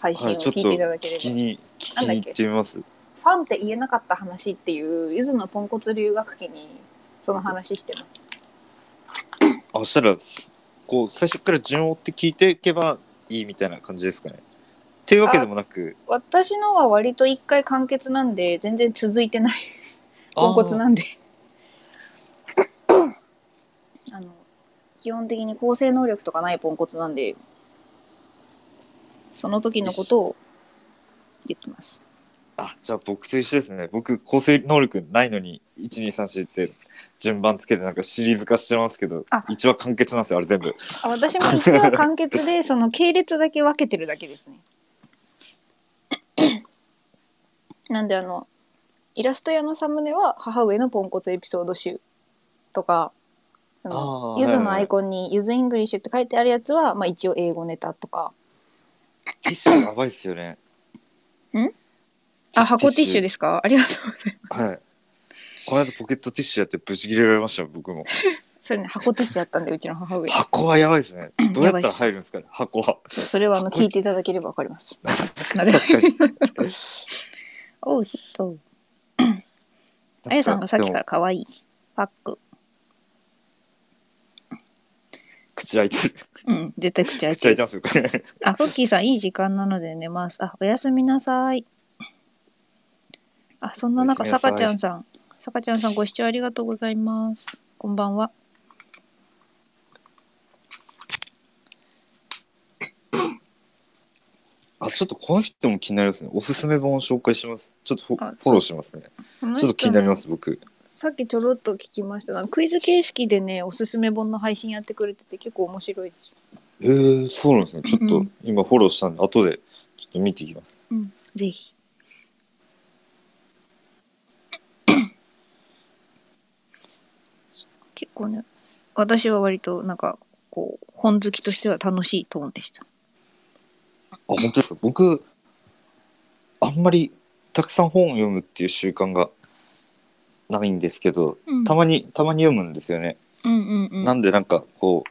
配信を聞いていただければ。聞きに聞きに行ってみますファンって言えなかった話っていう、ゆずのポンコツ留学期にその話してます。あそしたらこう最初から順を追って聞いていけばいいみたいな感じですかねっていうわけでもなく私のは割と一回完結なんで、全然続いてないです。ポンコツなんで。あの、基本的に構成能力とかないポンコツなんで、その時のことを言ってます。あじゃあ僕と一緒ですね僕構成能力ないのに1234って順番つけてなんかシリーズ化してますけどあ一話完結なんですよあれ全部あ私も一話完結で、[laughs] その系列だけ分けてるだけですね。[laughs] なんであの、イラスト屋のサムネは母上のポンコツエピソード集とか、ゆずのアイコンにゆず English って書いてあるやつは、まあ一応英語ネタとか。ティッシュやばいっすよねあ、箱ティッシュでですか？ありがとうございます。はいこの間ポケットティッシュやってブチ切れられましたよ僕も [laughs] それね、箱ティッシュやったんで、うちの母上。箱はやばいですねどうやったら入るんですかね箱はそれはあの聞いていただければわかります。なぜ確かに [laughs] おう、しっと。あやさんがさっきから可愛い。パック。口開いてるうん、絶対口開い口開いてる。てますよ [laughs] あ、フッキーさん、いい時間なので寝ます。あ、おやすみなさい。あ、そんな中、さかちゃんさん。さかちゃんさん、ご視聴ありがとうございます。こんばんは。あちょっとこの人も気になりますねおすすめ本を紹介しますちょっとフォローしますねちょっと気になります僕さっきちょろっと聞きました。がクイズ形式でねおすすめ本の配信やってくれてて結構面白いです、えー、そうなんですね。ちょっとうん今フォローしたんで後でちょっと見ていきます。うん、ぜひ。[coughs] 結構ね私は割となんかこう本好きとしては楽しいトーンでした。あ本当ですか。僕あんまりたくさん本を読むっていう習慣がないんですけどうん。たまにたまに読むんですよね、うんうんうん。なんでなんかこう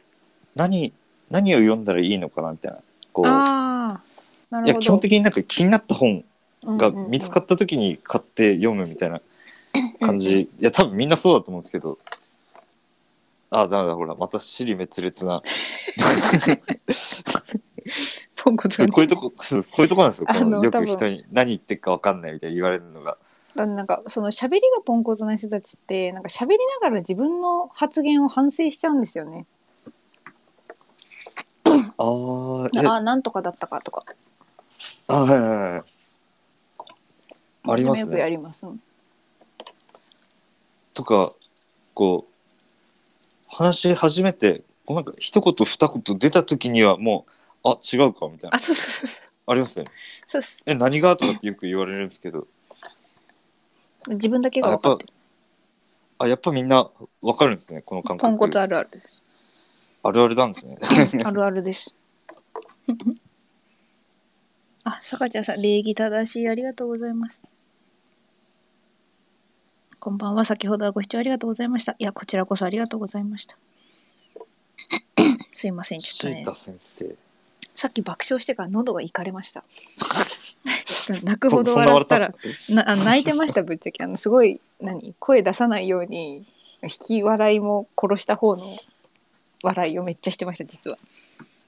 何何を読んだらいいのかなみたいな。こうああなるほど。いや基本的になんか気になった本が見つかっった時に買って読むみたいな [laughs] 感じ、いや多分みんなそうだと思うんですけど。あダメだほらまた尻滅裂な。ポンコツこういうとこそうこういうとこなんですよ。あのよ多分。く人に何言ってるか分かんないみたいに言われるのがなんかその喋りがポンコツな人たちってなんか喋りながら自分の発言を反省しちゃうんですよね。あーえあなんとかだったかとか。あはいはいはいあります私もよくやねります。うんとかこう話し始めてこうなんか一言二言出た時にはもうあ違うかみたいなあそうそうそうそうありますよねそうっす。え何が？とかってよく言われるんですけど自分だけが分かってる。あやっぱみんなわかるんですねこの感覚ポンコツあるあるです。あるあるなんですね [laughs] あるあるです。[laughs] あ、さかちゃんさん、礼儀正しい、ありがとうございます。こんばんは、先ほどはご視聴ありがとうございました。いや、こちらこそありがとうございました。[coughs] すいません、ちょっとねさっき爆笑してから喉がいかれました。泣くほど笑ったらなあ泣いてましたぶっちゃけ。あのすごい何声出さないように引き笑いも殺した方の笑いをめっちゃしてました実は。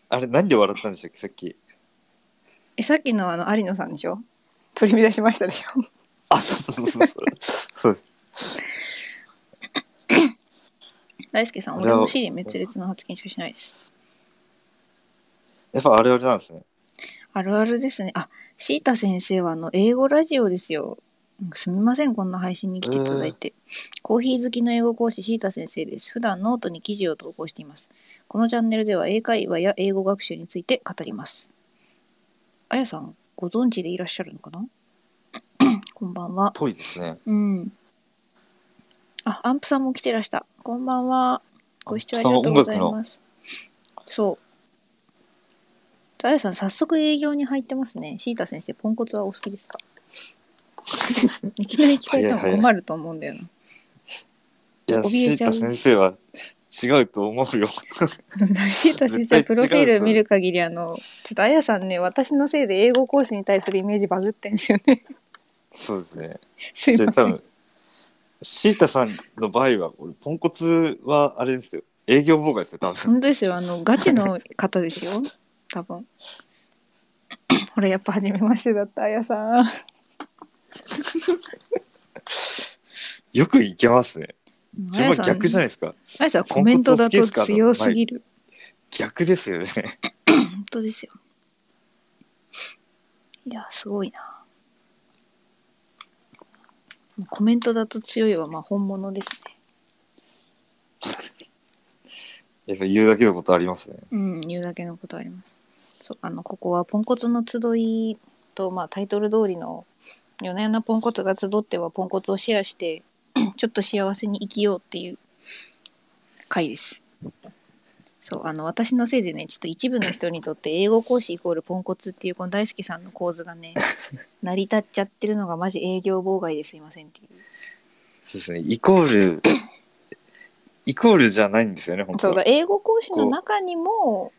あれ何で笑ったんでしたっけさっき。えさっきのあの有野さんでしょ？取り乱しましたでしょ？あそうそうそうそう。大輔さん俺もシリ滅裂な発言しかしないです。やっぱあれあれなんですねあるあるですね。あシータ先生はあの英語ラジオですよ。うんすみませんこんな配信に来ていただいて、コーヒー好きの英語講師シータ先生です。普段ノートに記事を投稿しています。このチャンネルでは英会話や英語学習について語ります。あやさんご存知でいらっしゃるのかな？[clears throat] こんばんは。ぽいですね。うん。あアンプさんも来てらした。こんばんは。ご視聴ありがとうございます。そうあやさん早速営業に入ってますね。シータ先生ポンコツはお好きですか？[laughs] いきなり聞かれても困ると思うんだよな。いやシータ先生は違うと思うよ。[laughs] シータ先生はプロフィール見る限りあのちょっとあやさんね私のせいで英語講師に対するイメージバグってんですよね。そうですね。すいません。シータさんの場合は俺ポンコツはあれですよ。営業妨害ですよ多分。本当ですよ。あのガチの方ですよ多分。ほらやっぱ初めましてだったあやさん。よくいけますね。自分はあやさん逆じゃないですか。あやさんコメントだと強すぎる。逆ですよね。本当ですよ。いやすごいな。コメントだと強いはまあ本物ですね。[laughs] やっぱ言うだけのことありますね。うん、言うだけのことあります。そう、あの、ここはポンコツの集いと、まあ、タイトル通りの、夜な夜なポンコツが集ってはポンコツをシェアして、[clears throat] ちょっと幸せに生きようっていう回です。そう、あの、私のせいでね、ちょっと一部の人にとって英語講師イコールポンコツっていうこの大好きさんの構図がね、[laughs] 成り立っちゃってるのがマジ営業妨害ですいませんっていう。そうですねイコール [clears throat] イコールじゃないんですよね本当はそうだ、英語講師の中にも、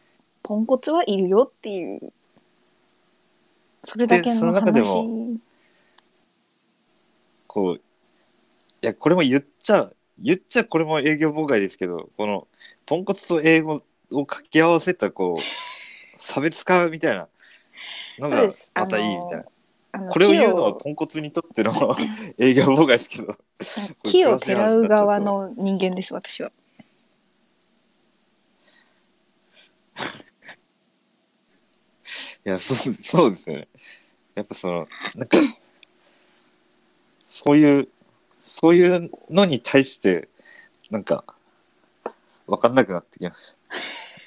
ポンコツはいるよっていう、それだけでそのの中で話。もこういやこれも言っちゃ言っちゃこれも営業妨害ですけどこのポンコツと英語を掛け合わせたこう [laughs] 差別化みたいなのがまたいいみたいな、これを言うの木はポンコツにとっての [laughs] 営業妨害ですけど。[laughs] 木をてらう側の人間です、私は。いやそう [laughs] そうですよね。やっぱそのなんかそういうそういうのに対してなんか分かんなくなってきまし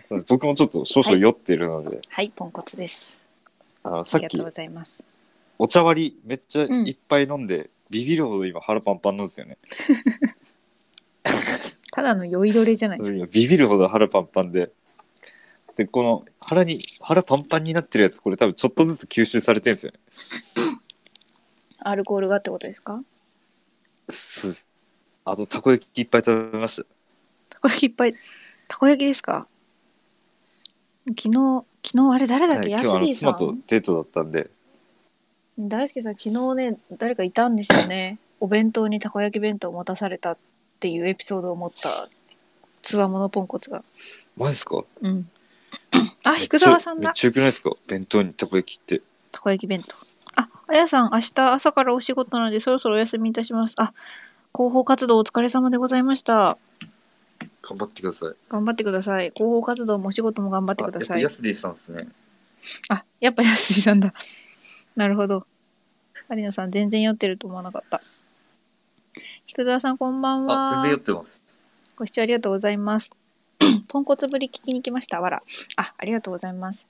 た。僕もちょっと少々酔ってるので、はい、ポンコツです。あのさっきありがとうございます。お茶割りめっちゃいっぱい飲んで、ビビるほど今腹パンパンなんですよね。[laughs] ただの酔いどれじゃないですか。ビビるほど腹パンパンででこの腹に腹パンパンになってるやつこれ多分ちょっとずつ吸収されてるんですよねアルコールがってことですか？そうですあとたこ焼きいっぱい食べましたたこ焼きいっぱい。たこ焼きですか？昨日、昨日あれ誰だっけ、はい、今日あのヤスリーさ妻とんデートだったんで大輔さん、昨日ね、誰かいたんですよね。お弁当にたこ焼き弁当を持たされたっていうエピソードを持ったつわものポンコツが。マジですか？うん。あ、菊沢さんだ。めっちゃよくないですか？弁当にたこ焼きってたこ焼き弁当。あ、あやさん、明日朝からお仕事なのでそろそろお休みいたします。あ、広報活動お疲れ様でございました。頑張ってください頑張ってください。広報活動もお仕事も頑張ってくださいあやっぱヤ。スディさんですねあ、やっぱ安井さんだ。[laughs] なるほど。有野さん、全然酔ってると思わなかった。菊沢さん、こんばんは。あ全然酔ってますご視聴ありがとうございます。[clears throat] ポンコツぶり聞きに来ました。わら。あ、ありがとうございます。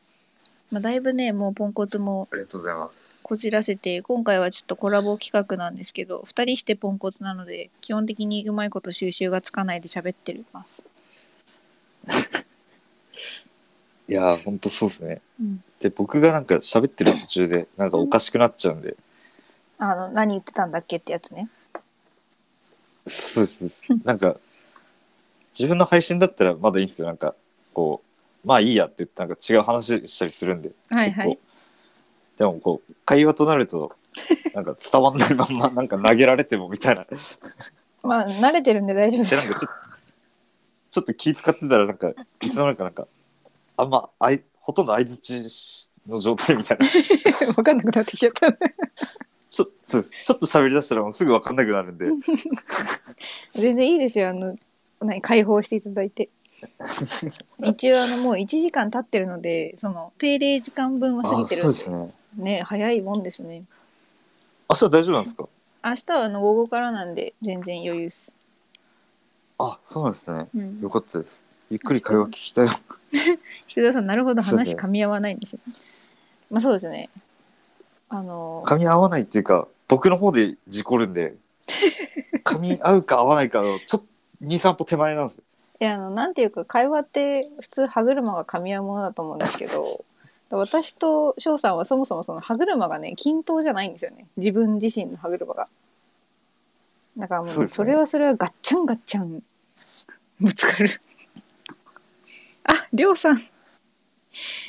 まあ、だいぶね、もうポンコツもありがとうございますこじらせて、今回はちょっとコラボ企画なんですけど、2人してポンコツなので、基本的にうまいこと収集がつかないで喋ってます。[laughs] いやーほんとそうですねうん。で僕がなんか喋ってる途中でなんかおかしくなっちゃうんであの、何言ってたんだっけってやつね。そうですそうですなんか自分の配信だったらまだいいんですよ。なんかこうまあいいやって言ってなんか違う話したりするんではいはい。でもこう会話となるとなんか伝わんないまんまなんか投げられてもみたいな。でまあ慣れてるんで大丈夫ですよ。ちょっとちょっと気使ってたらなんかいつの間にかなんかあんまあいほとんど相づちの状態みたいな。[laughs] 分かんなくなってきちゃった。ちょそうです。ちょっと喋りだしたらもうすぐ分かんなくなるんで。[laughs] 全然いいですよ。あの何解放していただいて。[laughs] 一応あのもう1時間経ってるのでその定例時間分は過ぎてるんで。あそうですね。ね早いもんですね。明日大丈夫なんですか？明日はあの午後からなんで全然余裕っす、あそうなんですね。うん。よかったです。ゆっくり会話聞きたい。[laughs] 菊田さんなるほど話噛み合わないんですよ、まあそうですね。あの噛み合わないっていうか僕の方で事故るんで噛み合うか合わないかのちょっと23歩手前なんですよ。いやあのなんていうか会話って普通歯車が噛み合うものだと思うんですけど [laughs] 私と翔さんはそもそもその歯車がね均等じゃないんですよね。自分自身の歯車が。だからもうそうですね。それはそれはガッチャンガッチャンぶつかる。[laughs] ありょうさん。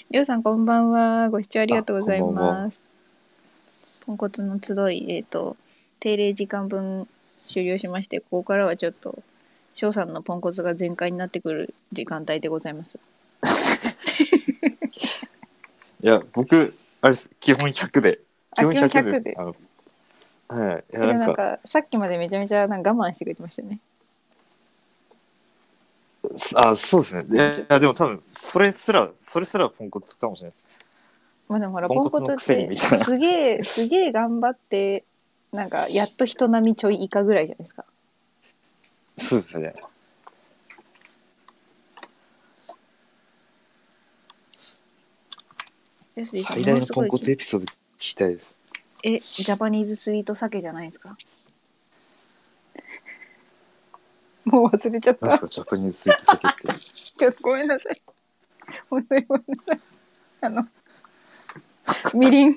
りょうさんこんばんは。ご視聴ありがとうございあこんばんは。ますポンコツの集いえっ、と定例時間分終了しましてここからはちょっと翔さんのポンコツが全開になってくる時間帯でございます。いや僕あれです。基本100で。あ基本100で。あのはい。いでもななんかかさっきまでめちゃめちゃなんか我慢してくれてましたよねあそうですね。いやいやでも多分それすらそれすらポンコツかもしれない。まあでもほらポポンコツっンコツのくせにてみたいな。すげえすげえ頑張ってなんかやっと人並みちょい以下ぐらいじゃないですかそうですね。よし最大のポンコツエピソード聞きたいです。えジャパニーズスイート酒じゃないですか？[laughs] もう忘れちゃっなんたですかジャパニーズスイート酒って。[laughs] ちょっとごめんなさい。本当にごめんなさい。あのみりん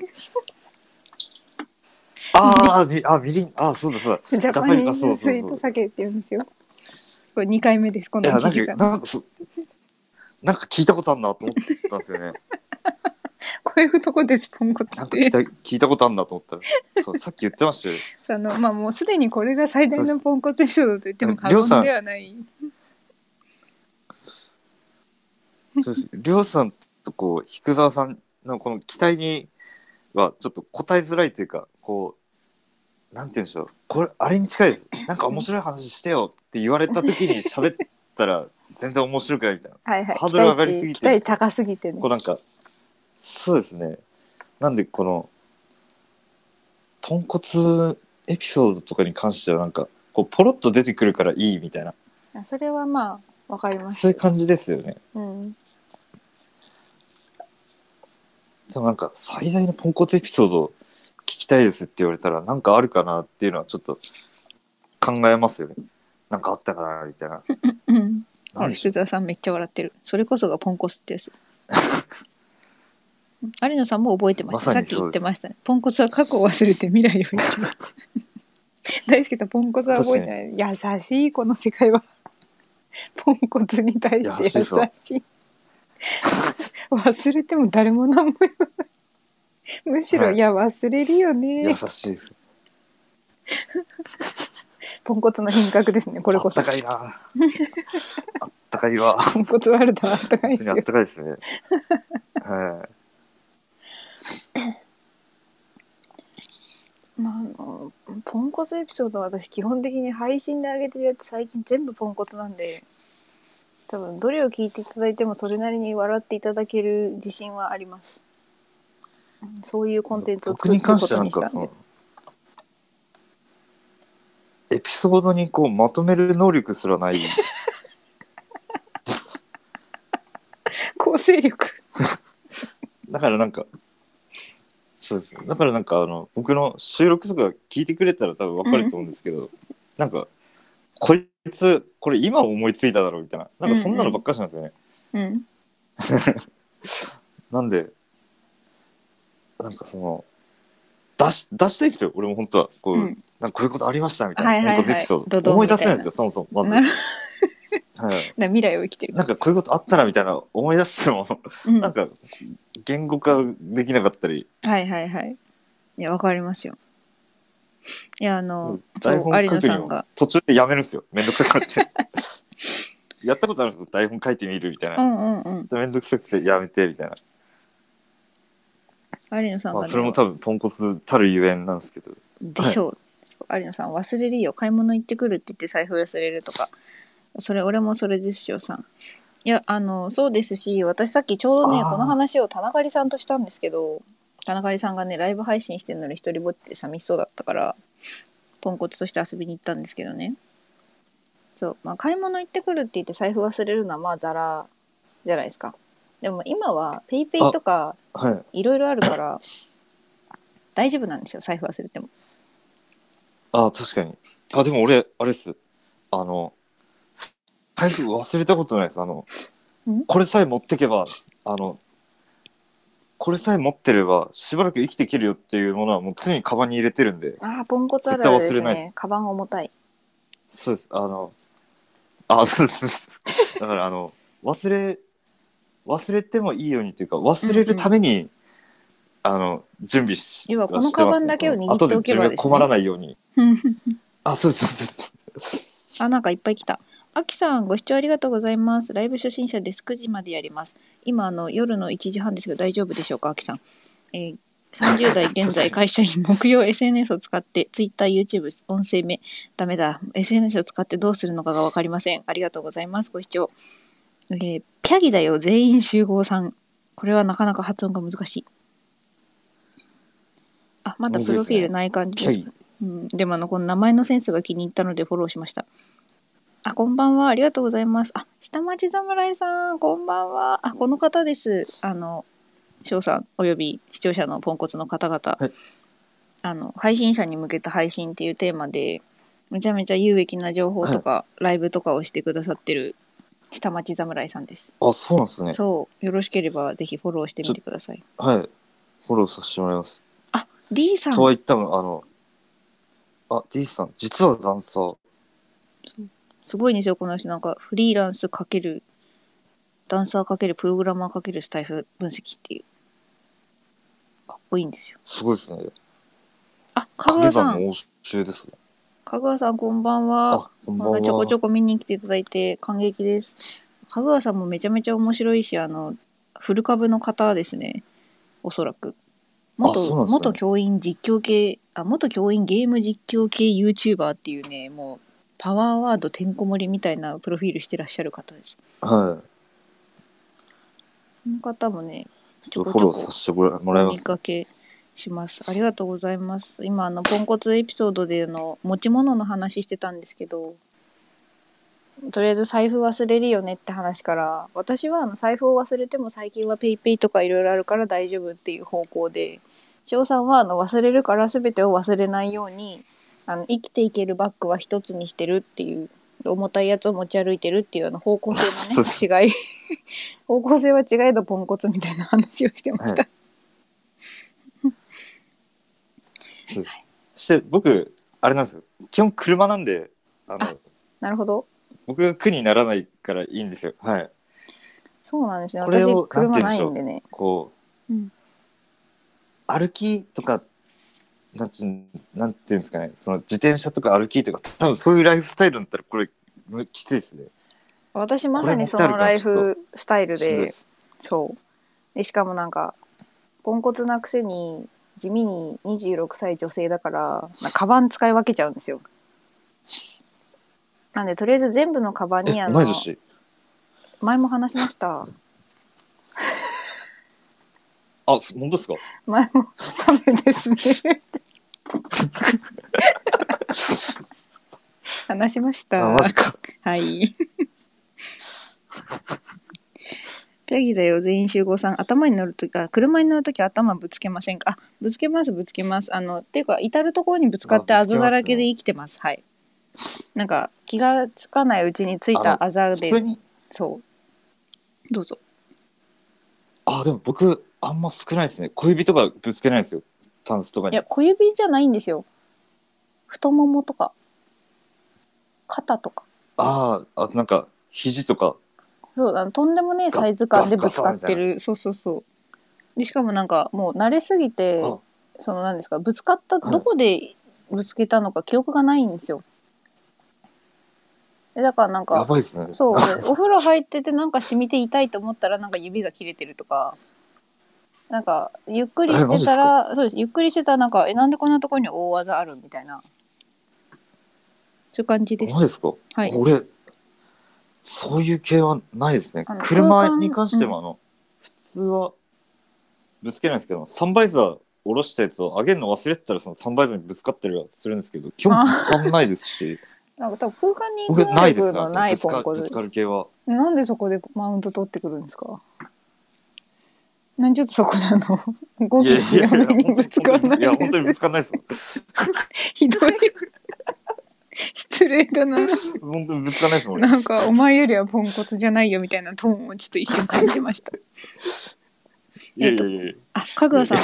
あーみあみりんあそうだそうだ。ジャパニーズスイート酒って言うんですよ。これ2回目です。この1いやなん時間。かなんかそなんか聞いたことあるなと思ったんですよね。[laughs] こういうとこですポンコツって。なんか聞いた聞いたことあるなと思った。らそう [laughs] さっき言ってましたよ。そのまあもうすでにこれが最大のポンコツエピソードと言っても過言ではない。そうです。りょうさんとこう菊沢さんのこの期待にはちょっと答えづらいというかこうなんて言うんでしょう。これあれに近いです。なんか面白い話してよって言われた時に [laughs] 喋ったら全然面白くないみたいな。はいはい。ハードル上がりすぎて。期待値高すぎてね。こうなんかそうですね。なんでこのポンコツエピソードとかに関してはなんかこうポロッと出てくるからいいみたいな。あそれはまあわかります。そういう感じですよね。うん。でもなんか最大のポンコツエピソード聞きたいですって言われたらなんかあるかなっていうのはちょっと考えますよね。なんかあったかなみたいな。うん。あなんでしょ福沢さんめっちゃ笑ってる。それこそがポンコツってやつ有野さんも覚えてました、まささっき言ってましたね。ポンコツは過去を忘れて未来を生きます大好きなポンコツは覚えてない。優しいこの世界は。ポンコツに対して優しい優しい。忘れても誰も何も言わないむしろ、はい。い、や忘れるよね。優しいです。[laughs] ポンコツの品格ですねこれこそ。あったかいな。あったかいわ。ポンコツワールドはあったかい本当にあっですよたかいですね。はい。まあ、あのポンコツエピソードは私基本的に配信で上げてるやつ最近全部ポンコツなんで多分どれを聞いていただいてもそれなりに笑っていただける自信はあります。うんそういうコンテンツを僕に関作っていくこしてはなんかそとにしたんで。のエピソードにこうまとめる能力すらない。構成力。[laughs] だからなんかそうですね。だからなんかあの僕の収録とか聞いてくれたら多分わかると思うんですけど、なんかこいつこれ今思いついただろうみたいな。なんかそんなのばっかしなんですよね、うん。[laughs] なんでなんかその出し出したいんですよ。俺も本当は。こう、うん。なんかこういうことありましたみたいな、はいはいはい。ポンコツエピソードドンド思い出せないんみですよそもそも。まず、[laughs] はい、な未来を生きてる。なんかこういうことあったなみたいな思い出してもうん。なんか言語化できなかったり、はいはいはい。いやわかりますよ。いやあの、そう台本有野書くのさんが途中でやめるんですよ。めんどくさくなって。[laughs] やったことあるんですよ。台本書いてみるみたいうな。んうんうん。めんどくさくてやめてみたいな。有野さんが、ね。まあ、それも多分ポンコツたるゆえんなんですけど。でしょう、そう有野さん忘れるよ買い物行ってくるって言って財布忘れるとか。それ俺もそれですよさん。いやあのそうですし私さっきちょうどねこの話を田中さんとしたんですけど田中さんがねライブ配信してるのに一人ぼっちで寂しそうだったからポンコツとして遊びに行ったんですけどね。そう、まあ、買い物行ってくるって言って財布忘れるのはまあザラじゃないですかでも今はペイペイとかはい。いろいろあるから [coughs] 大丈夫なんですよ財布忘れてもああ、確かに。あ、でも俺、あれっす。あの、財布忘れたことないです。あのん、これさえ持ってけば、あの、これさえ持ってれば、しばらく生きていけるよっていうものはもう常にカバンに入れてるんで、ああ、ポンコツあるあるです絶対忘れなね。カバン重たい。そうです。あの、あ、そうです。だから、あの、忘れ、忘れてもいいようにというか、忘れるために、あの、準備し、要はこのカバンだけを握っておけばですね後で自分が困らないように。[laughs] あ、そうです、そうです。あ、なんかいっぱい来た。あきさん、ご視聴ありがとうございます。ライブ初心者です。9時までやります。今、あの、夜の1時半ですけど、大丈夫でしょうか、あきさん。えー30代現在 [laughs] 会社員木曜 SNS を使って Twitter、YouTube、音声目ダメだ SNS を使ってどうするのかが分かりませんありがとうございますご視聴えー、ピャギだよ全員集合さん。これはなかなか発音が難しい。あまだプロフィールない感じです。キャうん、でもあのこの名前のセンスが気に入ったのでフォローしました。あこんばんは。ありがとうございます。あ下町侍さん。こんばんは。あこの方です。あの翔さんおよび視聴者のポンコツの方々、はい。あの配信者に向けた配信っていうテーマでめちゃめちゃ有益な情報とか、ライブとかをしてくださってる下町侍さんです、あ、そうなんですね。そうよろしければぜひフォローしてみてくださいはい。フォローさせてもらいます。あ D さんとは言ったの、あの、あ、D さん、実はダンサー。すごいんですよこの人なんかフリーランスかけるダンサーかけるプログラマーかけるスタイフ分析っていうかっこいいんですよすごいですね。あかぐ影わさん山の応酬ですね。かぐわさんこんばんは。あ、こんばんは。ちょこちょこ見に来ていただいて感激です。かぐわさんもめちゃめちゃ面白いしあのフル株の方ですね。おそらく。元,、ね。元教員実況系あ元教員ゲーム実況系 YouTuber っていうねもうパワーワードてんこ盛りみたいなプロフィールしてらっしゃる方です。はい。この方もねちょっとフォローさせてもらもらいます。お見かけします。ありがとうございます。今あのポンコツエピソードであの持ち物の話してたんですけど、とりあえず財布忘れるよねって話から、私はあの財布を忘れても最近はペイペイとかいろいろあるから大丈夫っていう方向で、翔さんはあの忘れるから全てを忘れないように、あの生きていけるバッグは一つにしてるっていう。重たいやつを持ち歩いてるっていうあの方向性のね違い方向性は違いどポンコツみたいな話をしてました、そうして僕、あれなんですよ。基本車なんで、あのあなるほど僕が苦にならないからいいんですよ。はい。そうなんですね。私これを車なんて言うんんでね。こう、うん歩きとか、なんていうんなんていうんですかね、その自転車とか歩きとか、多分そういうライフスタイルだったら、これ、むきついですね。私まさにそのライフスタイルでしんどいで、すそう。でしかもなんかポンコツなくせに地味に26歳女性だから、なカバン使い分けちゃうんですよ。なんでとりあえず全部のカバンえ、にあの同い年？前も話しました。あ、そ本当ですか？前もダメですね。[laughs] 話しました。あ、マジか。はい。ピャギだよ、全員集合さん。頭に乗るとき、あ、車に乗るとき頭ぶつけませんか？あ、ぶつけます、ぶつけます。あの、っていうか、至る所にぶつかってあざだらけで生きてます。はい。なんか、気がつかないうちについたあざで、そう。どうぞ。あ、でも僕、あんま少ないですね。小指とかぶつけないんですよ。タンスとかに。いや、小指じゃないんですよ。太ももとか、肩とか。ああ、あなんか、肘とか。そう、あのとんでもねえサイズ感でぶつかってる。そうそうそう。でしかもなんかもう慣れすぎてあその何ですかぶつかったはいどこでぶつけたのか記憶がないんですよ。でだからなんやかね。そうでお風呂入っててなんか染みて痛いと思ったらなんか指が切れてるとかなんかゆっくりしてたらそうですゆっくりしてたらなんかえなんでこんなところに大技あるみたいなそういう感じですマジ。ですか、はい俺そういう系はないですね。あの車に関してもあの、普通はぶつけないんですけどサンバイザー下ろしたやつを上げるの忘れてたらそのサンバイザーにぶつかったりはするんですけど基本ぶつかんないですし。[laughs] なんか多分空間に僕ないですのないねぶつポンコツかぶつかる系は。なんでそこでマウント取ってくるんですか？なんちょっとそこであの？語気いやいやいや強めにぶつかんないいや本当にぶつかんないです [laughs] ひどい [laughs] 失礼だな。本当にぶつかんないですもん。俺なんかお前よりはポンコツじゃないよみたいなトーンをちょっと一瞬感じました。いやいやいや。いやあかぐわさん。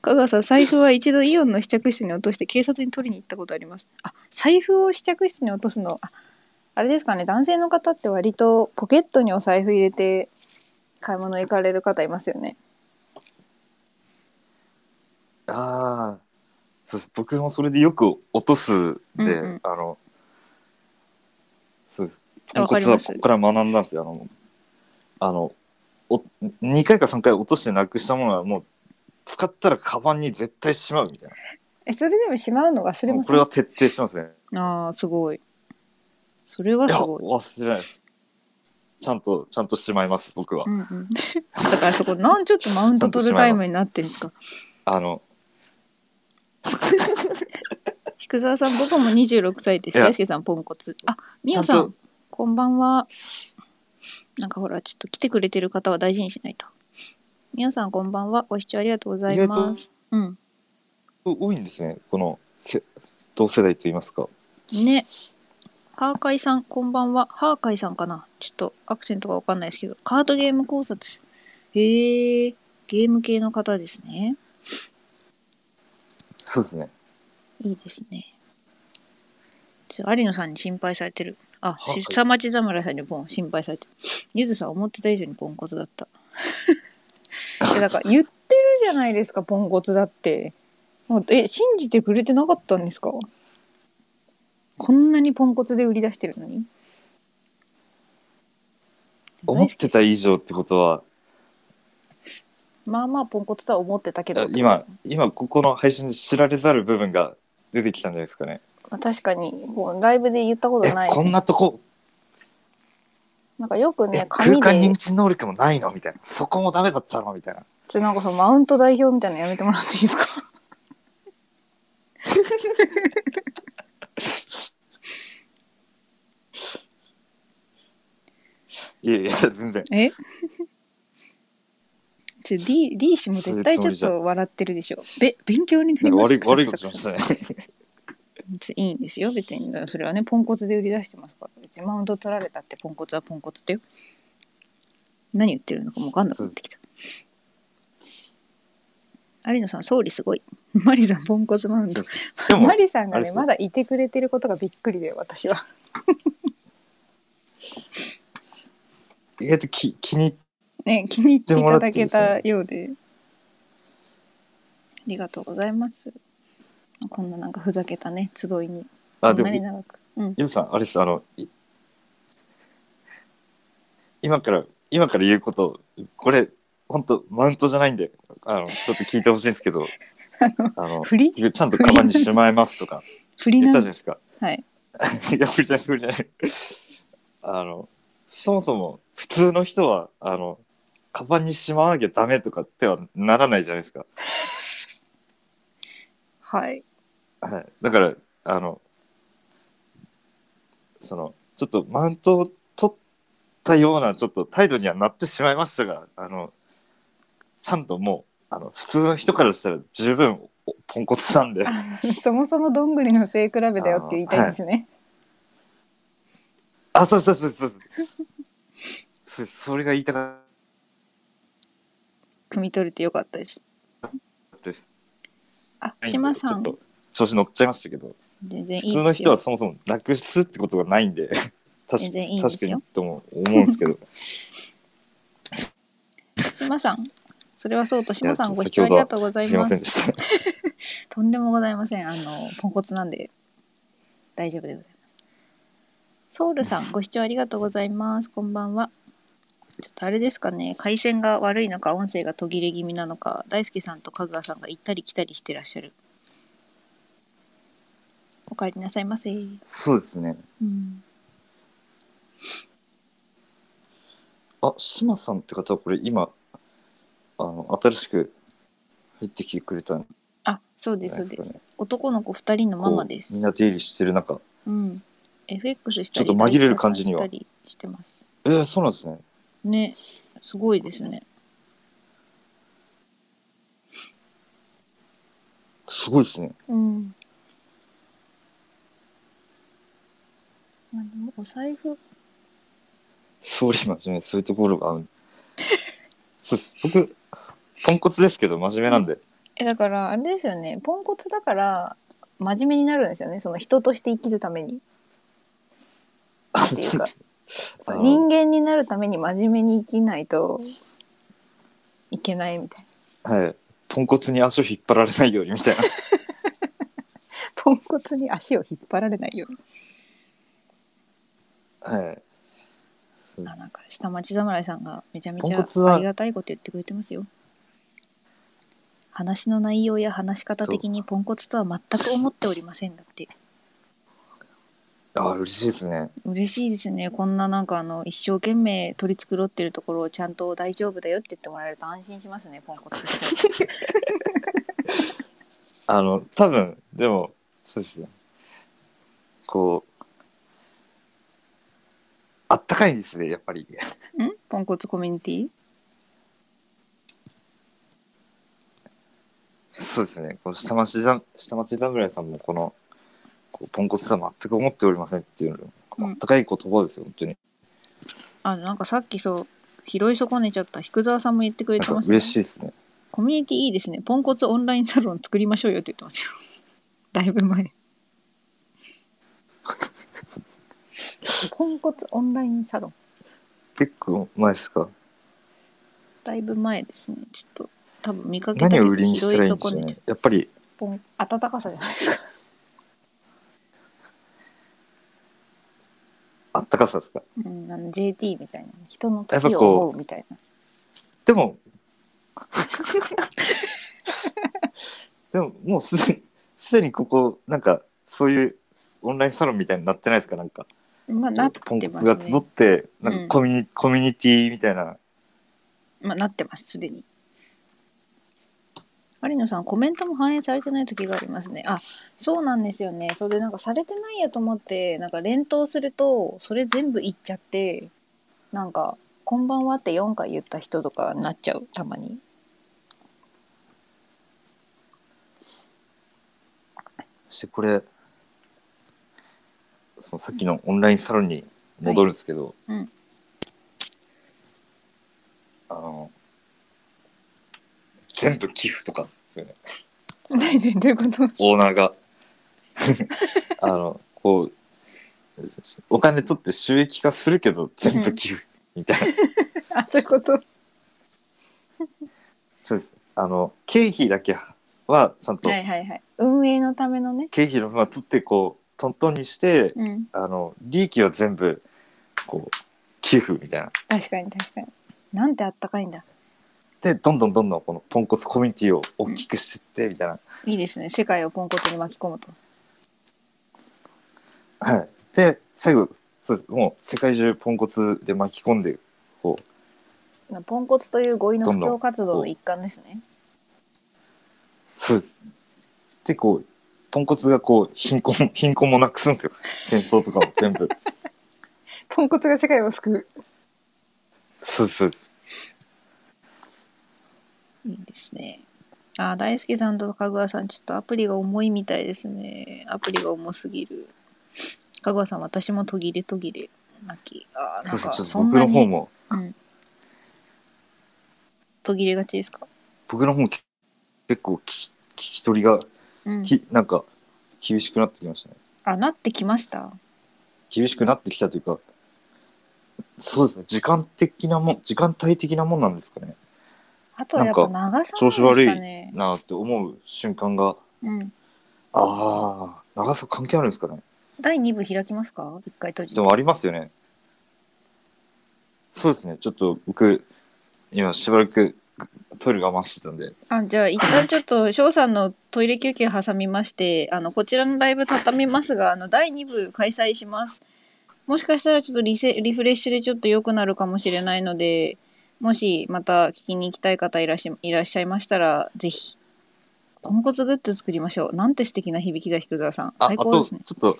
香川さん財布は一度イオンの試着室に落として警察に取りに行ったことあります。あ財布を試着室に落とすのああれですかね。男性の方って割とポケットにお財布入れて買い物行かれる方いますよね。ああそうです僕もそれでよく落とすで、うんうん。あのそうです。あわかります。ポンコツはここから学んだんですよ。あのあのお2回か3回落としてなくしたものはもう使ったらカバンに絶対しまうみたいえそれでもしまうの忘れません？なこれは徹底してますね。あーすごい。それはいすやごい。忘れないです。ちゃんとちゃんとしまいます僕は、うんうん、[laughs] だからそこなんちょっとマウント取るタイムになってるんですか？あの [laughs] 菊沢さん僕も26歳です。いや。大輔さんポンコツ。あみおさんちゃんと。こんばんは。なんかほらちょっと来てくれてる方は大事にしないと。みおさんこんばんは。ご視聴ありがとうござい意外とますうん。多いんですね。このせ同世代と言いますか。ね。ハーカイさんこんばんは。ハーカイさんかな。ちょっとアクセントがわかんないですけど。カードゲーム考察。へえゲーム系の方ですねそうですねいいですね。ちょ有野さんに心配されてる。あ、はい下町侍さんにポン心配されてる。ゆずさん思ってた以上にポンコツだった。[laughs] いやだから言ってるじゃないですか、ポンコツだって。もうえ、信じてくれてなかったんですか？こんなにポンコツで売り出してるのに。思ってた以上ってことはまあまあポンコツとは思ってたけど今今ここの配信で知られざる部分が出てきたんじゃないですかねまあ確かに。こうライブで言ったことえない。こんなとこ？なんかよくえね紙空間認で。知能力もないの？みたいな。そこもダメだったの？みたいな。ちょなんかそのマウント代表みたいなのやめてもらっていいですか？[laughs] いやいや全然。え？ちょ D, D 氏も絶対ちょっと笑ってるでしょ。べ勉強になります？悪い悪いことしましたねいいんですよ。別に。それはねポンコツで売り出してますから。別にマウント取られたってポンコツはポンコツだよ。何言ってるのかも分かんなくなってきた。有野さん総理すごい。マリさんポンコツマウントマリさんがねまだいてくれてることがびっくりだよ私は。意外と気気にね [laughs] 気に入っていただけでもらってたよ。うで。ありがとうございます。こんななんかふざけたね集いに。あでも長く。うん。ゆずさんあれですあのい今から今から言うことこれ本当マウントじゃないんであのちょっと聞いてほしいんですけど。[laughs] あの振り？ちゃんとカバンにしまえますとか。[laughs] 振り言っなんでたじゃないですか。はい。いや、フリじゃない、フリじゃない。あの、そもそも普通の人は、あの、カバンにしまわなきゃダメとかってはならないじゃないですか。はいはい。だから、あの、その、ちょっとマウントを取ったような、ちょっと態度にはなってしまいましたが、あの、ちゃんともう、あの、普通の人からしたら十分おポンコツなんで、あ [laughs] そもそもどんぐりの背比べだよって言いたいんですね、あ、そうそうそうそう。そそれが言いたかっ汲み取れてよかったですたです。あ島さん調子乗っちゃいましたけど全然い普通のいですよ人はそもそもなくすってことがないんで [laughs] 確全然いいんですよ確かにとも思うんですけど島さんそれはそうと、しまさんご視聴ありがとうございますした。[laughs] とんでもございません。あの、ポンコツなんで、大丈夫でございます。ソウルさん、ご視聴ありがとうございます。こんばんは。ちょっとあれですかね、回線が悪いのか、音声が途切れ気味なのか、大輔さんとかぐわさんが行ったり来たりしてらっしゃる。お帰りなさいませ。そうですね。うん。あ、島さんって方はこれ今、あの、新しく入ってきてくれたんあ、そうです、そうです。男の子二人のママです。みんな出入りしてる中、うん。FX したり、ちょっと紛れる感じにはしてます。えー、そうなんですね。ね、すごいですね。すごいですね。うん。まあでもお財布、総理真面目、そういうところが合う。[laughs] そうです。僕、ポンコツですけど、真面目なんで。え、だからあれですよね、ポンコツだから真面目になるんですよね、その人として生きるために。[laughs] なんていうか、人間になるために真面目に生きないといけないみたいな。はい。ポンコツに足を引っ張られないようにみたいな。ポンコツに足を引っ張られないように。はい。あなんか下町侍さんがめちゃめちゃありがたいこと言ってくれてますよ。話の内容や話し方的にポンコツとは全く思っておりませんだって。あ、嬉しいですね。嬉しいですね。こんななんかあの一生懸命取り繕ってるところをちゃんと大丈夫だよって言ってもらえると安心しますね、ポンコツ。あの、多分、でも、そうですね。こう、あったかいんですね、やっぱり。ん？ポンコツコミュニティ？そうですね。この下町だ、下町侍さんもこの、こうポンコツとは全く思っておりませんっていうの、うんあったかい言葉ですよ、本当に。あ、なんかさっきそう、拾い損ねちゃった福沢さんも言ってくれてますね。嬉しいですね。コミュニティいいですね。ポンコツオンラインサロン作りましょうよって言ってますよ。[laughs] だいぶ前。ポンコツオンラインサロン。結構前ですか？だいぶ前ですね。ちょっと多分見かけたけど何を売りにしたらいいんでしょ拾いう損ねちゃっ。ねやっぱり、たポン暖かさじゃないですか。あったかさですか？うん、あの JT みたいな。人の時を思うみたいな。でも、[laughs] でももうすでに、すでにここ、なんか、そういうオンラインサロンみたいになってないですか？なんか。まあなってポンコますツが集っね。て、なんかコミュニ、コミュニティみたいな。まあなってます、すでに。有野さん、コメントも反映されてない時がありますね。あ、そうなんですよね。それでなんかされてないやと思って、なんか連投すると、それ全部言っちゃって、なんか、こんばんはって4回言った人とかなっちゃう、たまに。そしてこれ、そのさっきのオンラインサロンに戻るんですけど、うんあの、全部寄付とかですよね。何どういうことオーナーが。[laughs] あの、こう、お金取って収益化するけど、全部寄付みたいな。[laughs] あ、そういうこと？そうです。あの、経費だけは、ちゃんと、はいはいはい。運営のためのね。経費の分は取って、こう、トントンにして、うん。あの、利益は全部、こう、寄付みたいな。確かに確かに。なんてあったかいんだ。で、どんどんどんどんこのポンコツコミュニティを大きくしてって、みたいな。いいですね。世界をポンコツに巻き込むと。はい。で、最後、そうもう世界中ポンコツで巻き込んで、こう、ポンコツという語彙の布教活動の一環ですね。そうです。で、こう、ポンコツがこう、貧困、[laughs] 貧困もなくすんですよ。戦争とかも全部。[laughs] ポンコツが世界を救う。そうです、そうです。いいですね。あ、大輔さんとかぐわさん、ちょっとアプリが重いみたいですね。アプリが重すぎる。かぐわさん、私も途切れ途切れ。泣き。あ、なんかそんなに、の方も、うん。途切れがちですか？僕の方もけ結構聞き聞き取りが、うん。きなんか、厳しくなってきましたね。あ、なってきました？厳しくなってきたというか、そうですね。時間的なもん、時間帯的なもんなんですかね。あとはやっぱ長さなんですかね。なって思う瞬間がうん。ああ長さ関係あるんですかね第2部開きますか？一回閉じて。でもありますよねそうですねちょっと僕今しばらくトイレ我慢してたんであじゃあ一旦ちょっと翔さんのトイレ休憩挟みましてあのこちらのライブ畳みますがあの第2部開催しますもしかしたらちょっとリセリフレッシュでちょっと良くなるかもしれないのでもしまた聞きに行きたい方いらっしゃいらっしゃいましたらぜひポンコツグッズ作りましょう。なんて素敵な響きだ人澤さん。最高ですね。ちょっと。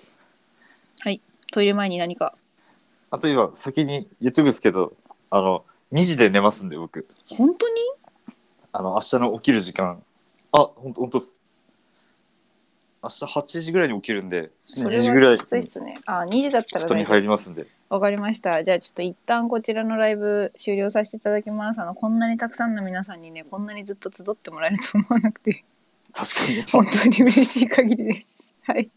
トイレ前に何か。あと今先に言っとくんですけどあの2時で寝ますんで僕。本当に？あの明日の起きる時間。あほんとほんとっす。明日8時ぐらいに起きるんで2それ時ぐらはいきついっすね。あ2時だったら布団に入りますんでわかりました。じゃあちょっと一旦こちらのライブ終了させていただきます。あのこんなにたくさんの皆さんにね、こんなにずっと集ってもらえると思わなくて、確かに本当に嬉しい限りです。はい。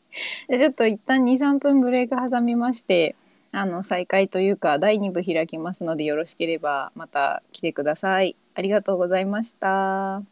じゃあちょっと一旦2、3分ブレイク挟みまして、あの再開というか第2部開きますのでよろしければまた来てください。ありがとうございました。